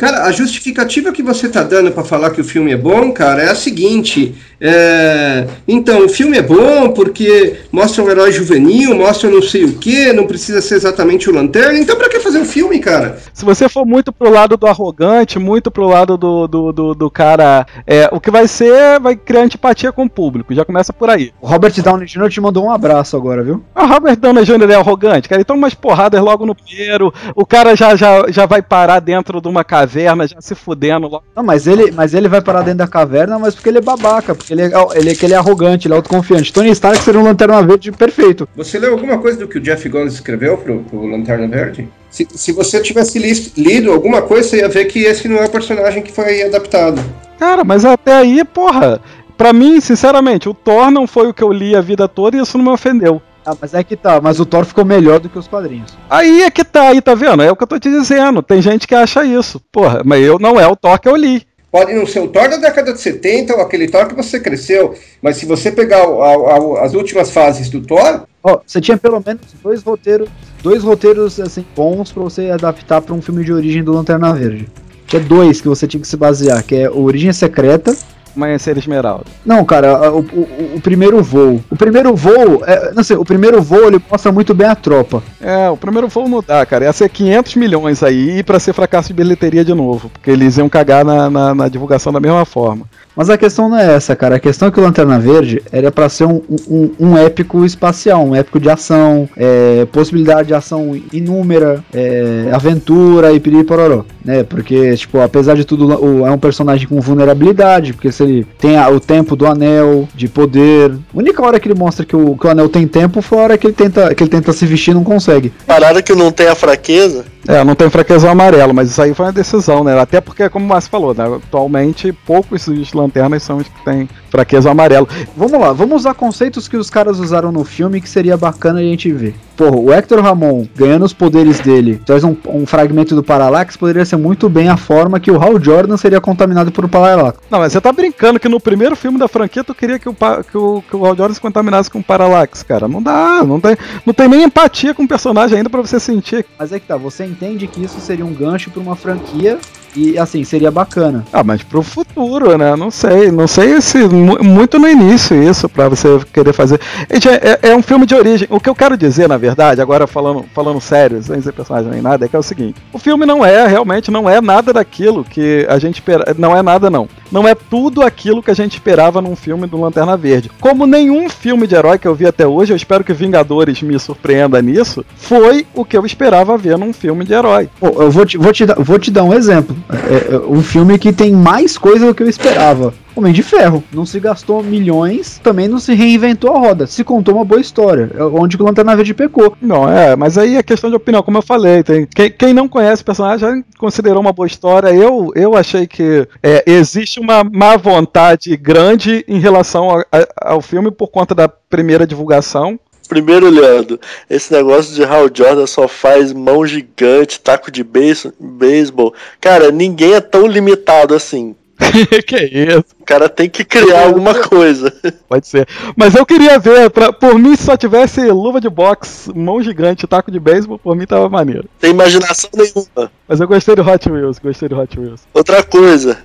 Cara, a justificativa que você tá dando para falar que o filme é bom, cara, é a seguinte: é, então, o filme é bom porque mostra um herói juvenil, mostra não sei o que, não precisa ser exatamente o Lanterna. Então, pra que fazer um filme, cara? Se você for muito pro lado do arrogante, muito pro lado do, do, do, do cara, é, o que vai ser, vai criar antipatia com o público. Já começa por aí. O Robert Downey Jr. te mandou um abraço agora, viu? O Robert Downey Jr. é arrogante, cara. Ele toma umas porradas logo no primeiro. O cara já, já, já vai parar dentro de uma caverna, já se fudendo. Logo. Não, mas ele, mas ele vai parar dentro da caverna, mas porque ele é babaca ele é, ele, é, ele é arrogante, ele é autoconfiante. Tony Stark seria um Lanterna Verde perfeito. Você leu alguma coisa do que o Jeff Gomes escreveu pro, pro Lanterna Verde? Se, se você tivesse li, lido alguma coisa, você ia ver que esse não é o personagem que foi adaptado. Cara, mas até aí, porra, pra mim, sinceramente, o Thor não foi o que eu li a vida toda e isso não me ofendeu. Ah, mas é que tá, mas o Thor ficou melhor do que os quadrinhos. Aí é que tá, aí tá vendo? É o que eu tô te dizendo. Tem gente que acha isso. Porra, mas eu não é o Thor que eu li. Pode não ser o Thor da década de 70 ou aquele Thor que você cresceu, mas se você pegar a, a, as últimas fases do Thor. Oh, você tinha pelo menos dois roteiros, dois roteiros assim, bons para você adaptar para um filme de origem do Lanterna Verde. Tinha dois que você tinha que se basear, que é Origem Secreta Amanhecer Esmeralda. Não, cara, o, o, o primeiro voo. O primeiro voo, é, não sei, o primeiro voo ele mostra muito bem a tropa. É, o primeiro voo não dá, cara. Ia ser 500 milhões aí para ser fracasso de bilheteria de novo. Porque eles iam cagar na, na, na divulgação da mesma forma. Mas a questão não é essa, cara. A questão é que o Lanterna Verde era para ser um, um, um, épico espacial, um épico de ação, é, possibilidade de ação inúmera, é, aventura e piripororó, né? Porque, tipo, apesar de tudo, o, é um personagem com vulnerabilidade, porque se ele tem a, o tempo do anel, de poder. A única hora que ele mostra que o, que o anel tem tempo foi a hora que ele tenta, que ele tenta se vestir e não consegue. Parada que não tem a fraqueza. É, não tem fraqueza amarelo, mas isso aí foi uma decisão, né? Até porque, como o Márcio falou, né? atualmente poucos dos lanternas são os que têm fraqueza amarelo. Vamos lá, vamos usar conceitos que os caras usaram no filme que seria bacana a gente ver. Porra, o Hector Ramon ganhando os poderes dele, traz um, um fragmento do Parallax, poderia ser muito bem a forma que o Hal Jordan seria contaminado por Parallax. Não, mas você tá brincando que no primeiro filme da franquia tu queria que o, que o, que o Hal Jordan se contaminasse com o Parallax, cara. Não dá, não tem, não tem nem empatia com o personagem ainda para você sentir. Mas é que tá, você entende que isso seria um gancho para uma franquia e assim, seria bacana. Ah, mas pro futuro, né? Não sei. Não sei se muito no início isso, para você querer fazer. Gente, é, é, um filme de origem. O que eu quero dizer, na verdade, agora falando, falando sério, sem ser personagem nem nada, é que é o seguinte: o filme não é, realmente, não é nada daquilo que a gente espera. Não é nada, não. Não é tudo aquilo que a gente esperava num filme do Lanterna Verde. Como nenhum filme de herói que eu vi até hoje, eu espero que Vingadores me surpreenda nisso, foi o que eu esperava ver num filme de herói. Pô, eu vou te, vou te, dar, vou te dar um exemplo. É, é, um filme que tem mais coisa do que eu esperava. Homem de Ferro. Não se gastou milhões, também não se reinventou a roda. Se contou uma boa história. É onde o Lanterna Verde pecou. Não, é, mas aí é questão de opinião, como eu falei. Tem, quem, quem não conhece o personagem já considerou uma boa história. Eu, eu achei que é, existe uma má vontade grande em relação a, a, ao filme por conta da primeira divulgação. Primeiro, Leandro, esse negócio de Hal Jordan só faz mão gigante, taco de beis- beisebol. Cara, ninguém é tão limitado assim. (laughs) que isso? O cara tem que criar alguma coisa. Pode ser. Mas eu queria ver, pra, por mim, se só tivesse luva de boxe, mão gigante, taco de beisebol, por mim tava maneiro. Tem imaginação nenhuma. Mas eu gostei do Hot Wheels, gostei do Hot Wheels. Outra coisa.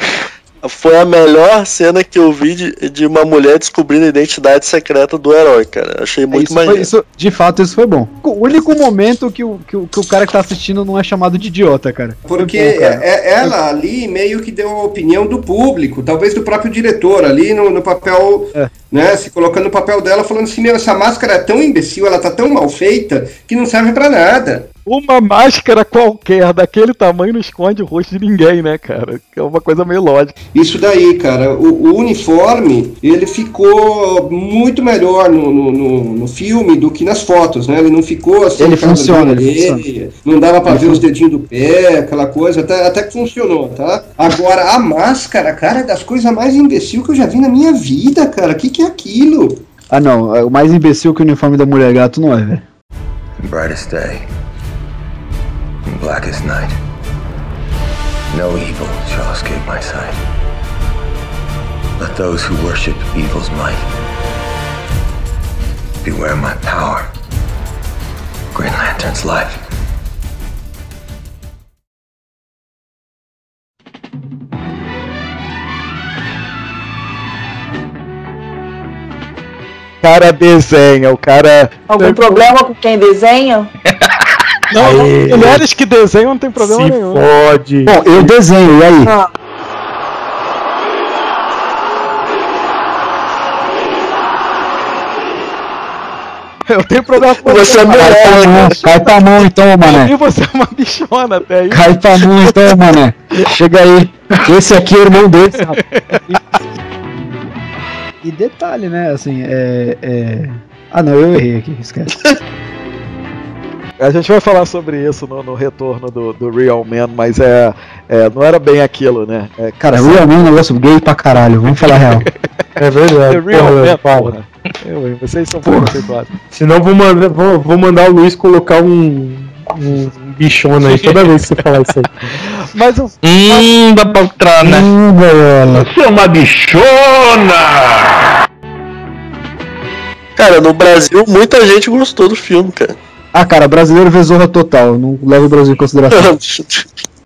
Foi a melhor cena que eu vi de, de uma mulher descobrindo a identidade secreta do herói, cara. Achei muito isso foi- maneiro. isso- de fato, isso foi bom. O único momento que o, que, o, que o cara que tá assistindo não é chamado de idiota, cara. Porque Foi bom, cara. é- ela ali meio que deu a opinião do público, talvez do próprio diretor ali no, no papel, É. né? Se colocando no papel dela, falando assim: meu, essa máscara é tão imbecil, ela tá tão mal feita que não serve pra nada. Uma máscara qualquer daquele tamanho não esconde o rosto de ninguém, né, cara? É uma coisa meio lógica. Isso daí, cara, o, o uniforme ele ficou muito melhor no, no, no- no filme do que nas fotos, né? Ele não ficou assim, Ele funciona, ele vermelha, não dava pra ver os dedinhos do pé, aquela coisa, até, até que funcionou, tá? Agora, a máscara, cara, é das coisas mais imbecil que eu já vi na minha vida, cara. O que, que é aquilo? Ah, não. é O mais imbecil que o uniforme da mulher gato não é, velho. brightest day, blackest night. No evil shall escape my sight. Let those who worship evil's might beware my power. Green Lantern's life. O cara desenha, o cara. Algum problema com quem desenha? (laughs) Não, mulheres que desenham não tem problema Se nenhum. fode. Bom, eu desenho, e aí? Ah, (laughs) Eu tenho problema com Você é Cai pra mulher, mão, cai pra mão então, mané. E (laughs) você é uma bichona até aí. Cai pra mão então, mané. Chega aí. Esse aqui é o irmão desse, rapaz. E detalhe, né? Assim, é, é. Ah, não, eu errei aqui, esquece. (laughs) A gente vai falar sobre isso no, no retorno do, do Real Man, mas é, é, não era bem aquilo, né? É, Cara, Real Man é um negócio gay pra caralho, vamos falar real. É (laughs) é verdade. Real porra, Man, fala. porra. Eu, vocês são Porra. preconceituosos. Senão vou mandar, vou, vou mandar o Luiz colocar um, um bichona aí toda vez que você falar isso aí. (laughs) Mas o Hum, da poltrona. Hum, galera. Você é uma bichona! Cara, no Brasil muita gente gostou do filme, cara. Ah, cara, brasileiro vê zorra total, não leva o Brasil em consideração. (laughs)